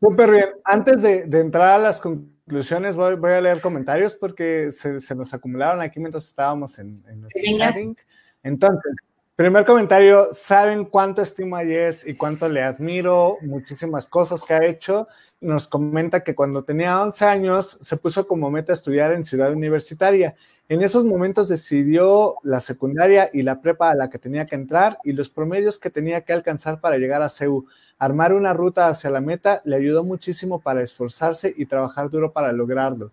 Súper bien. Antes de, entrar a las conclusiones, voy, a leer comentarios porque se, nos acumularon aquí mientras estábamos en, en nuestro chatting. Entonces, Primer comentario, ¿saben cuánto estimo a Jess y cuánto le admiro? Muchísimas cosas que ha hecho. Nos comenta que cuando tenía 11 años se puso como meta estudiar en Ciudad Universitaria. En esos momentos decidió la secundaria y la prepa a la que tenía que entrar y los promedios que tenía que alcanzar para llegar a CEU. Armar una ruta hacia la meta le ayudó muchísimo para esforzarse y trabajar duro para lograrlo.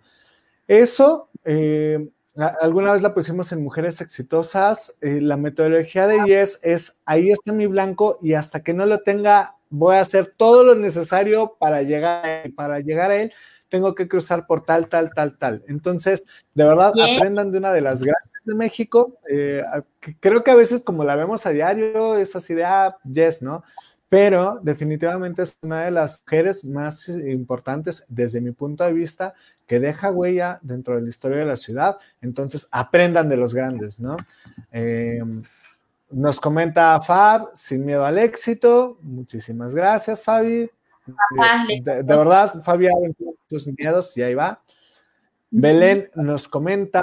Eso eh, Alguna vez la pusimos en Mujeres Exitosas. Eh, la metodología de Yes es, ahí está mi blanco y hasta que no lo tenga, voy a hacer todo lo necesario para llegar, a él, para llegar a él. Tengo que cruzar por tal, tal, tal, tal. Entonces, de verdad, aprendan de una de las grandes de México. Eh, creo que a veces como la vemos a diario, es así de, ah, yes, ¿no? Pero definitivamente es una de las mujeres más importantes desde mi punto de vista que deja huella dentro de la historia de la ciudad. Entonces, aprendan de los grandes, ¿no? Eh, nos comenta Fab, sin miedo al éxito. Muchísimas gracias, Fabi. De, verdad, Fabi ha tus miedos y ahí va. Belén nos comenta,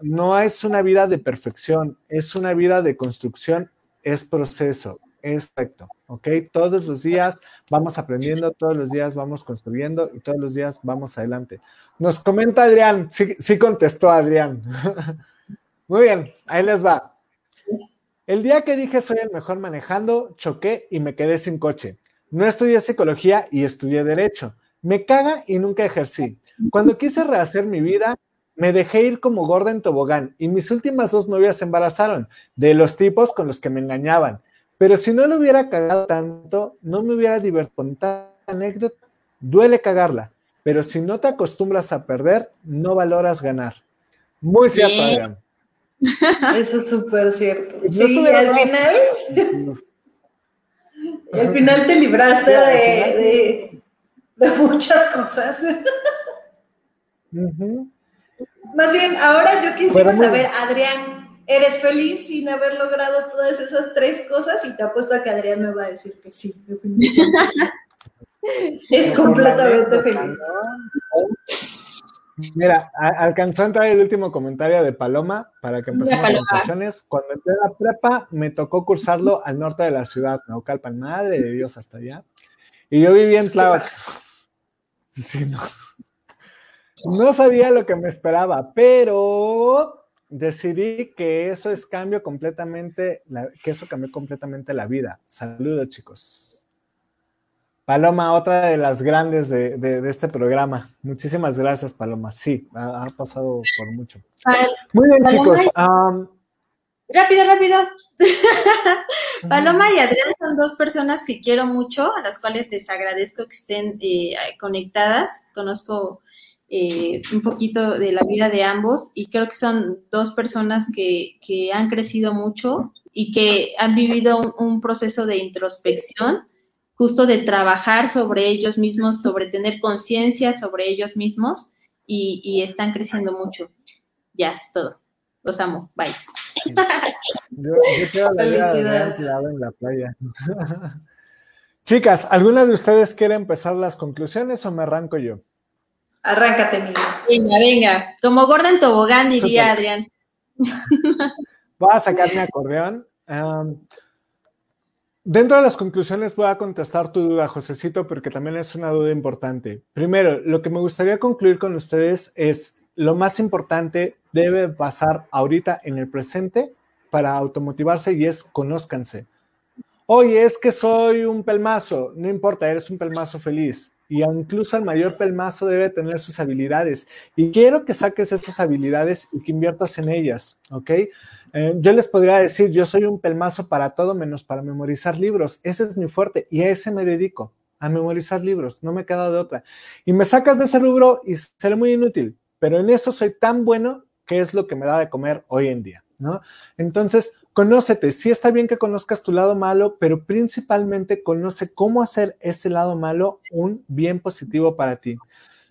no es una vida de perfección, es una vida de construcción, es proceso, es recto, ¿ok? Todos los días vamos aprendiendo, todos los días vamos construyendo y todos los días vamos adelante. Nos comenta Adrián, sí, sí contestó Adrián. Muy bien, ahí les va. El día que dije soy el mejor manejando, choqué y me quedé sin coche. No estudié psicología y estudié derecho. Me caga y nunca ejercí. Cuando quise rehacer mi vida, me dejé ir como gorda en tobogán y mis últimas dos novias se embarazaron de los tipos con los que me engañaban. Pero si no lo hubiera cagado tanto, no me hubiera divertido con tanta anécdota. Duele cagarla, pero si no te acostumbras a perder, no valoras ganar. Muy cierto, Adrián. Eso es súper cierto. sí, al final. al final te libraste de, muchas cosas. Más bien, ahora yo quisiera saber, Adrián, ¿eres feliz sin haber logrado todas esas tres cosas? Y te apuesto a que Adrián me va a decir que sí. es completamente feliz. Mira, alcanzó a entrar el último comentario de Paloma para que empecemos las vacaciones. Cuando entré a la prepa, me tocó cursarlo al norte de la ciudad, Naucalpan, madre de Dios, hasta allá. Y yo vivía en Tláhuac. Sí, no. no sabía lo que me esperaba, pero decidí que eso es cambio completamente, que eso cambió completamente la vida. Saludos, chicos. Paloma, otra de las grandes de, este programa. Muchísimas gracias, Paloma. Sí, ha, pasado por mucho. Muy bien, chicos. rápido, rápido. Paloma y Adrián son dos personas que quiero mucho, a las cuales les agradezco que estén eh, conectadas. Conozco eh, un poquito de la vida de ambos y creo que son dos personas que, han crecido mucho y que han vivido un proceso de introspección justo de trabajar sobre ellos mismos, sobre tener conciencia sobre ellos mismos y, están creciendo mucho. Ya, es todo. Los amo. Bye. Yo, quiero la en la playa. Chicas, ¿alguna de ustedes quiere empezar las conclusiones o me arranco yo? Arráncate, Miguel. Venga, venga. Como gorda en tobogán, diría Adrián. Voy a sacar mi acordeón. Dentro de las conclusiones voy a contestar tu duda, Josecito, porque también es una duda importante. Primero, lo que me gustaría concluir con ustedes es lo más importante debe pasar ahorita en el presente para automotivarse y es conózcanse. Oye, es que soy un pelmazo, no importa, eres un pelmazo feliz y incluso el mayor pelmazo debe tener sus habilidades. Y quiero que saques esas habilidades y que inviertas en ellas, ¿ok? Eh, yo les podría decir, yo soy un pelmazo para todo menos para memorizar libros. Ese es mi fuerte y a ese me dedico, a memorizar libros. No me queda de otra. Y me sacas de ese rubro y seré muy inútil, pero en eso soy tan bueno que es lo que me da de comer hoy en día, ¿no? Entonces, Conócete, sí está bien que conozcas tu lado malo, pero principalmente conoce cómo hacer ese lado malo un bien positivo para ti.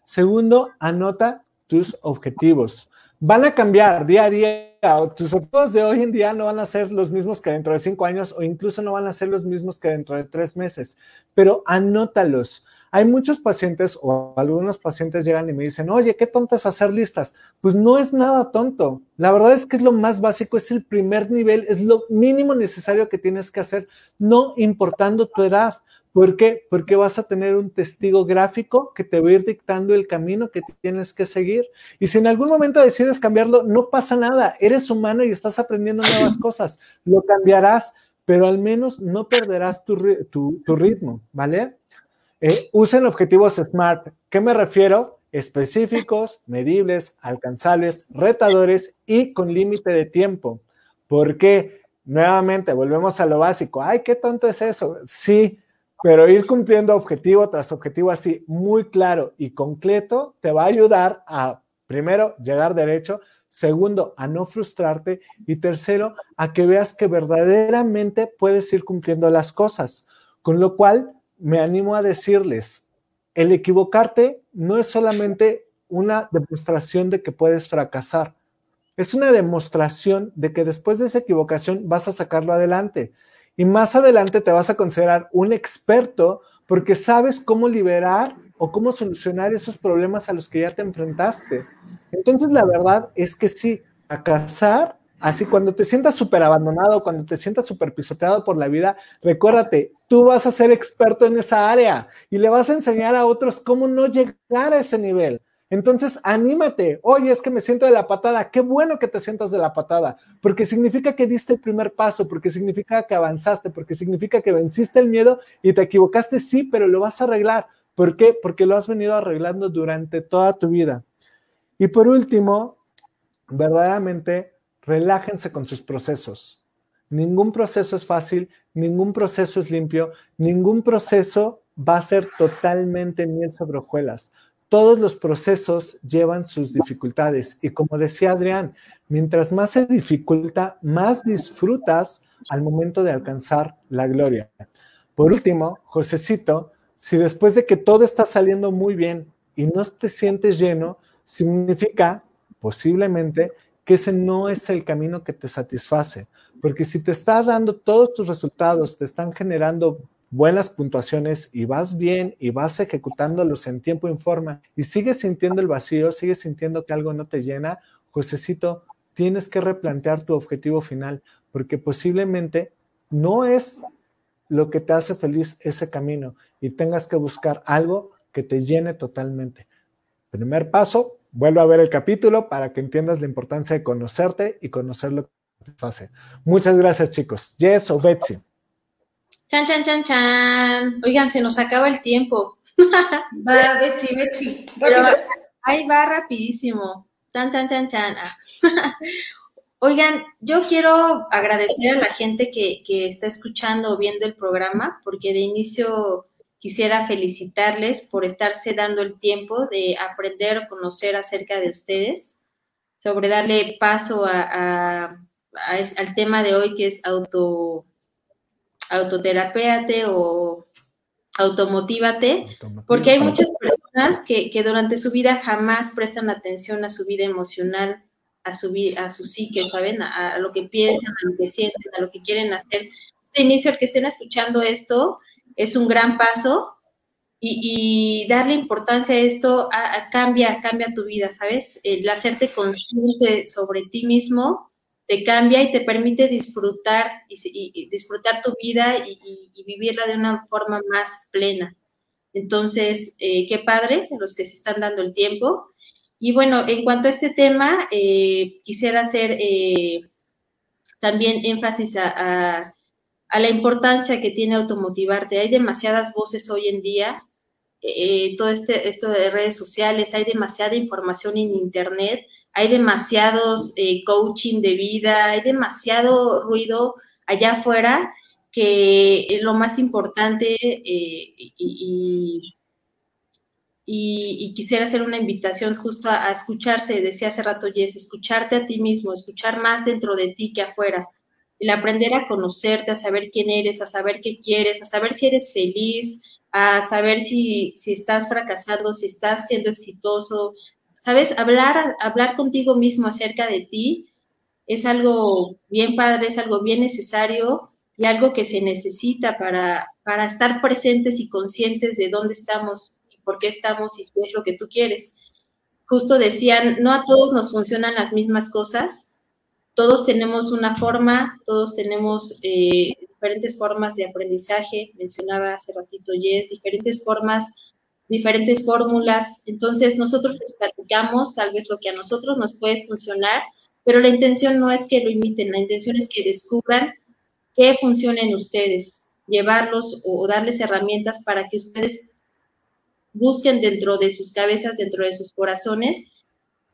Segundo, anota tus objetivos. Van a cambiar día a día. Tus objetivos de hoy en día no van a ser los mismos que dentro de cinco años o incluso no van a ser los mismos que dentro de tres meses, pero anótalos. Hay muchos pacientes o algunos pacientes llegan y me dicen, oye, qué tontas hacer listas. Pues no es nada tonto. La verdad es que es lo más básico, es el primer nivel, es lo mínimo necesario que tienes que hacer, no importando tu edad. ¿Por qué? Porque vas a tener un testigo gráfico que te va a ir dictando el camino que tienes que seguir. Y si en algún momento decides cambiarlo, no pasa nada. Eres humano y estás aprendiendo nuevas cosas. Lo cambiarás, pero al menos no perderás tu, tu ritmo, ¿vale? Eh, usen objetivos SMART. ¿Qué me refiero? Específicos, medibles, alcanzables, retadores y con límite de tiempo. Porque, nuevamente, volvemos a lo básico. Ay, qué tonto es eso. Sí, pero ir cumpliendo objetivo tras objetivo así, muy claro y concreto, te va a ayudar a, primero, llegar derecho, segundo, a no frustrarte y tercero, a que veas que verdaderamente puedes ir cumpliendo las cosas. Con lo cual, me animo a decirles, el equivocarte no es solamente una demostración de que puedes fracasar, es una demostración de que después de esa equivocación vas a sacarlo adelante. Y más adelante te vas a considerar un experto porque sabes cómo liberar o cómo solucionar esos problemas a los que ya te enfrentaste. Entonces, la verdad es que sí, a casar, así cuando te sientas súper abandonado, cuando te sientas súper pisoteado por la vida, recuérdate, tú vas a ser experto en esa área y le vas a enseñar a otros cómo no llegar a ese nivel. Entonces, anímate. Oye, es que me siento de la patada. Qué bueno que te sientas de la patada, porque significa que diste el primer paso, porque significa que avanzaste, porque significa que venciste el miedo y te equivocaste, sí, pero lo vas a arreglar. ¿Por qué? Porque lo has venido arreglando durante toda tu vida. Y por último, verdaderamente, relájense con sus procesos. Ningún proceso es fácil, ningún proceso es limpio, ningún proceso va a ser totalmente miel sobre hojuelas. Todos los procesos llevan sus dificultades y como decía Adrián, mientras más se dificulta, más disfrutas al momento de alcanzar la gloria. Por último, Josecito si después de que todo está saliendo muy bien y no te sientes lleno, significa posiblemente que ese no es el camino que te satisface. Porque si te está dando todos tus resultados, te están generando buenas puntuaciones y vas bien y vas ejecutándolos en tiempo y forma y sigues sintiendo el vacío, sigues sintiendo que algo no te llena, Josecito, tienes que replantear tu objetivo final porque posiblemente no es lo que te hace feliz ese camino y tengas que buscar algo que te llene totalmente. Primer paso, vuelve a ver el capítulo para que entiendas la importancia de conocerte y conocer lo que te hace. Muchas gracias, chicos. Jess o Betsy. Chan, chan, chan, chan. Oigan, se nos acaba el tiempo. Va, Betsy, Betsy. Pero ahí va rapidísimo. Tan, tan, tan, chan. Ah. Oigan, yo quiero agradecer a la gente que, que está escuchando o viendo el programa, porque de inicio quisiera felicitarles por estarse dando el tiempo de aprender o conocer acerca de ustedes, sobre darle paso a, al tema de hoy que es auto, autoterapéate o automotívate, porque hay muchas personas que, que durante su vida jamás prestan atención a su vida emocional a su, a su psique, ¿saben? A, lo que piensan, a lo que sienten, a lo que quieren hacer. De inicio, el que estén escuchando esto es un gran paso y, darle importancia a esto cambia, cambia tu vida, ¿sabes? El hacerte consciente sobre ti mismo te cambia y te permite disfrutar y, disfrutar tu vida y, vivirla de una forma más plena. Entonces, eh, qué padre los que se están dando el tiempo. Y bueno, en cuanto a este tema, eh, quisiera hacer eh, también énfasis a, la importancia que tiene automotivarte. Hay demasiadas voces hoy en día, eh, todo este, esto de redes sociales, hay demasiada información en Internet, hay demasiados coaching de vida, hay demasiado ruido allá afuera que lo más importante y y, quisiera hacer una invitación justo a, escucharse, decía hace rato Jess, escucharte a ti mismo, escuchar más dentro de ti que afuera, el aprender a conocerte, a saber quién eres, a saber qué quieres, a saber si eres feliz, a saber si, si estás fracasando, si estás siendo exitoso, ¿sabes? Hablar, hablar contigo mismo acerca de ti es algo bien padre, es algo bien necesario y algo que se necesita para, para estar presentes y conscientes de dónde estamos por qué estamos y si es lo que tú quieres. Justo decían, no a todos nos funcionan las mismas cosas, todos tenemos una forma, todos tenemos eh, diferentes formas de aprendizaje, mencionaba hace ratito Jess, diferentes formas, diferentes fórmulas. Entonces, nosotros les platicamos tal vez lo que a nosotros nos puede funcionar, pero la intención no es que lo imiten, la intención es que descubran qué funciona en ustedes, llevarlos o darles herramientas para que ustedes busquen dentro de sus cabezas, dentro de sus corazones,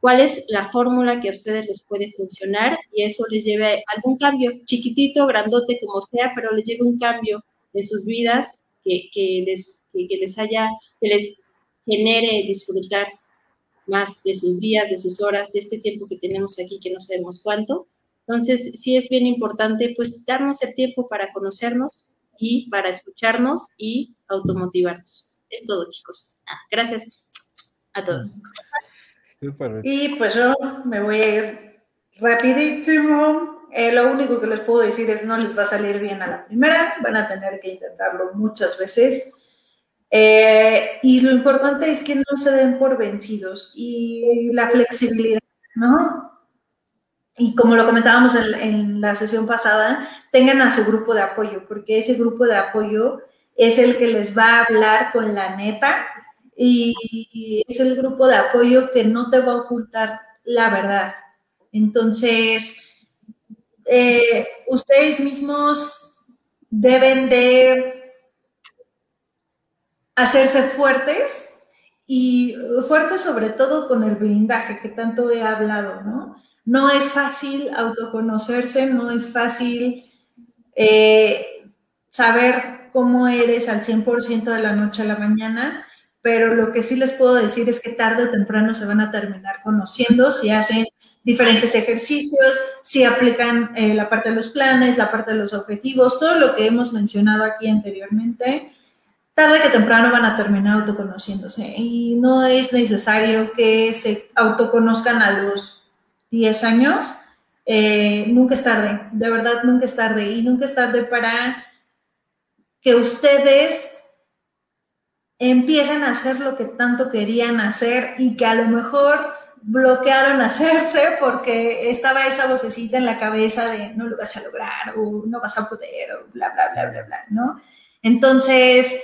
cuál es la fórmula que a ustedes les puede funcionar y eso les lleve algún cambio, chiquitito, grandote, como sea, pero les lleve un cambio en sus vidas que, les, que, les haya, que les genere disfrutar más de sus días, de sus horas, de este tiempo que tenemos aquí, que no sabemos cuánto. Entonces, sí es bien importante, pues, darnos el tiempo para conocernos, y para escucharnos y automotivarnos. Es todo, chicos. Ah, gracias a todos. Y pues yo me voy a ir rapidísimo. Eh, lo único que les puedo decir es no les va a salir bien a la primera, van a tener que intentarlo muchas veces. Eh, y lo importante es que no se den por vencidos y la flexibilidad, ¿no? Y como lo comentábamos en, en la sesión pasada, tengan a su grupo de apoyo, porque ese grupo de apoyo es el que les va a hablar con la neta y es el grupo de apoyo que no te va a ocultar la verdad. Entonces, eh, ustedes mismos deben de hacerse fuertes y fuertes sobre todo con el blindaje que tanto he hablado, ¿no? No es fácil autoconocerse, no es fácil eh, saber cómo eres al 100% de la noche a la mañana, pero lo que sí les puedo decir es que tarde o temprano se van a terminar conociendo si hacen diferentes ejercicios, si aplican eh, la parte de los planes, la parte de los objetivos, todo lo que hemos mencionado aquí anteriormente, tarde que temprano van a terminar autoconociéndose. Y no es necesario que se autoconozcan a los 10 años, eh, nunca es tarde, de verdad nunca es tarde. Y nunca es tarde para que ustedes empiecen a hacer lo que tanto querían hacer y que a lo mejor bloquearon hacerse porque estaba esa vocecita en la cabeza de no lo vas a lograr o no vas a poder o bla, bla, bla, bla, bla, ¿no? Entonces,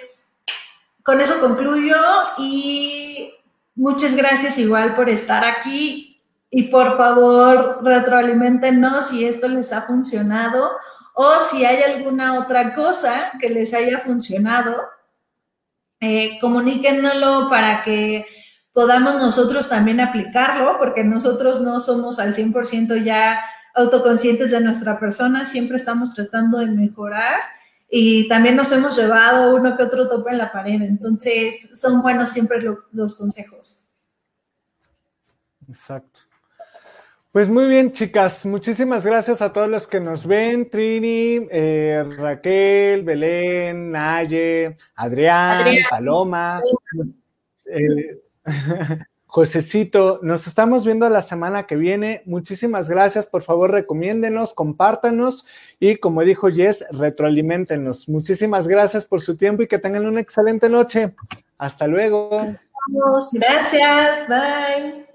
con eso concluyo y muchas gracias igual por estar aquí y por favor retroalimentenos si esto les ha funcionado o si hay alguna otra cosa que les haya funcionado, eh, para que podamos nosotros también aplicarlo, porque nosotros no somos al 100% ya autoconscientes de nuestra persona, siempre estamos tratando de mejorar y también nos hemos llevado uno que otro tope en la pared, entonces son buenos siempre los consejos. Exacto. Pues muy bien, chicas. Muchísimas gracias a todos los que nos ven. Trini, eh, Raquel, Belén, Naye, Adrián, Paloma, eh, Josecito. Nos estamos viendo la semana que viene. Muchísimas gracias. Por favor, recomiéndenos, compártanos y, como dijo Jess, retroalimentenos. Muchísimas gracias por su tiempo y que tengan una excelente noche. Hasta luego. Gracias. Bye.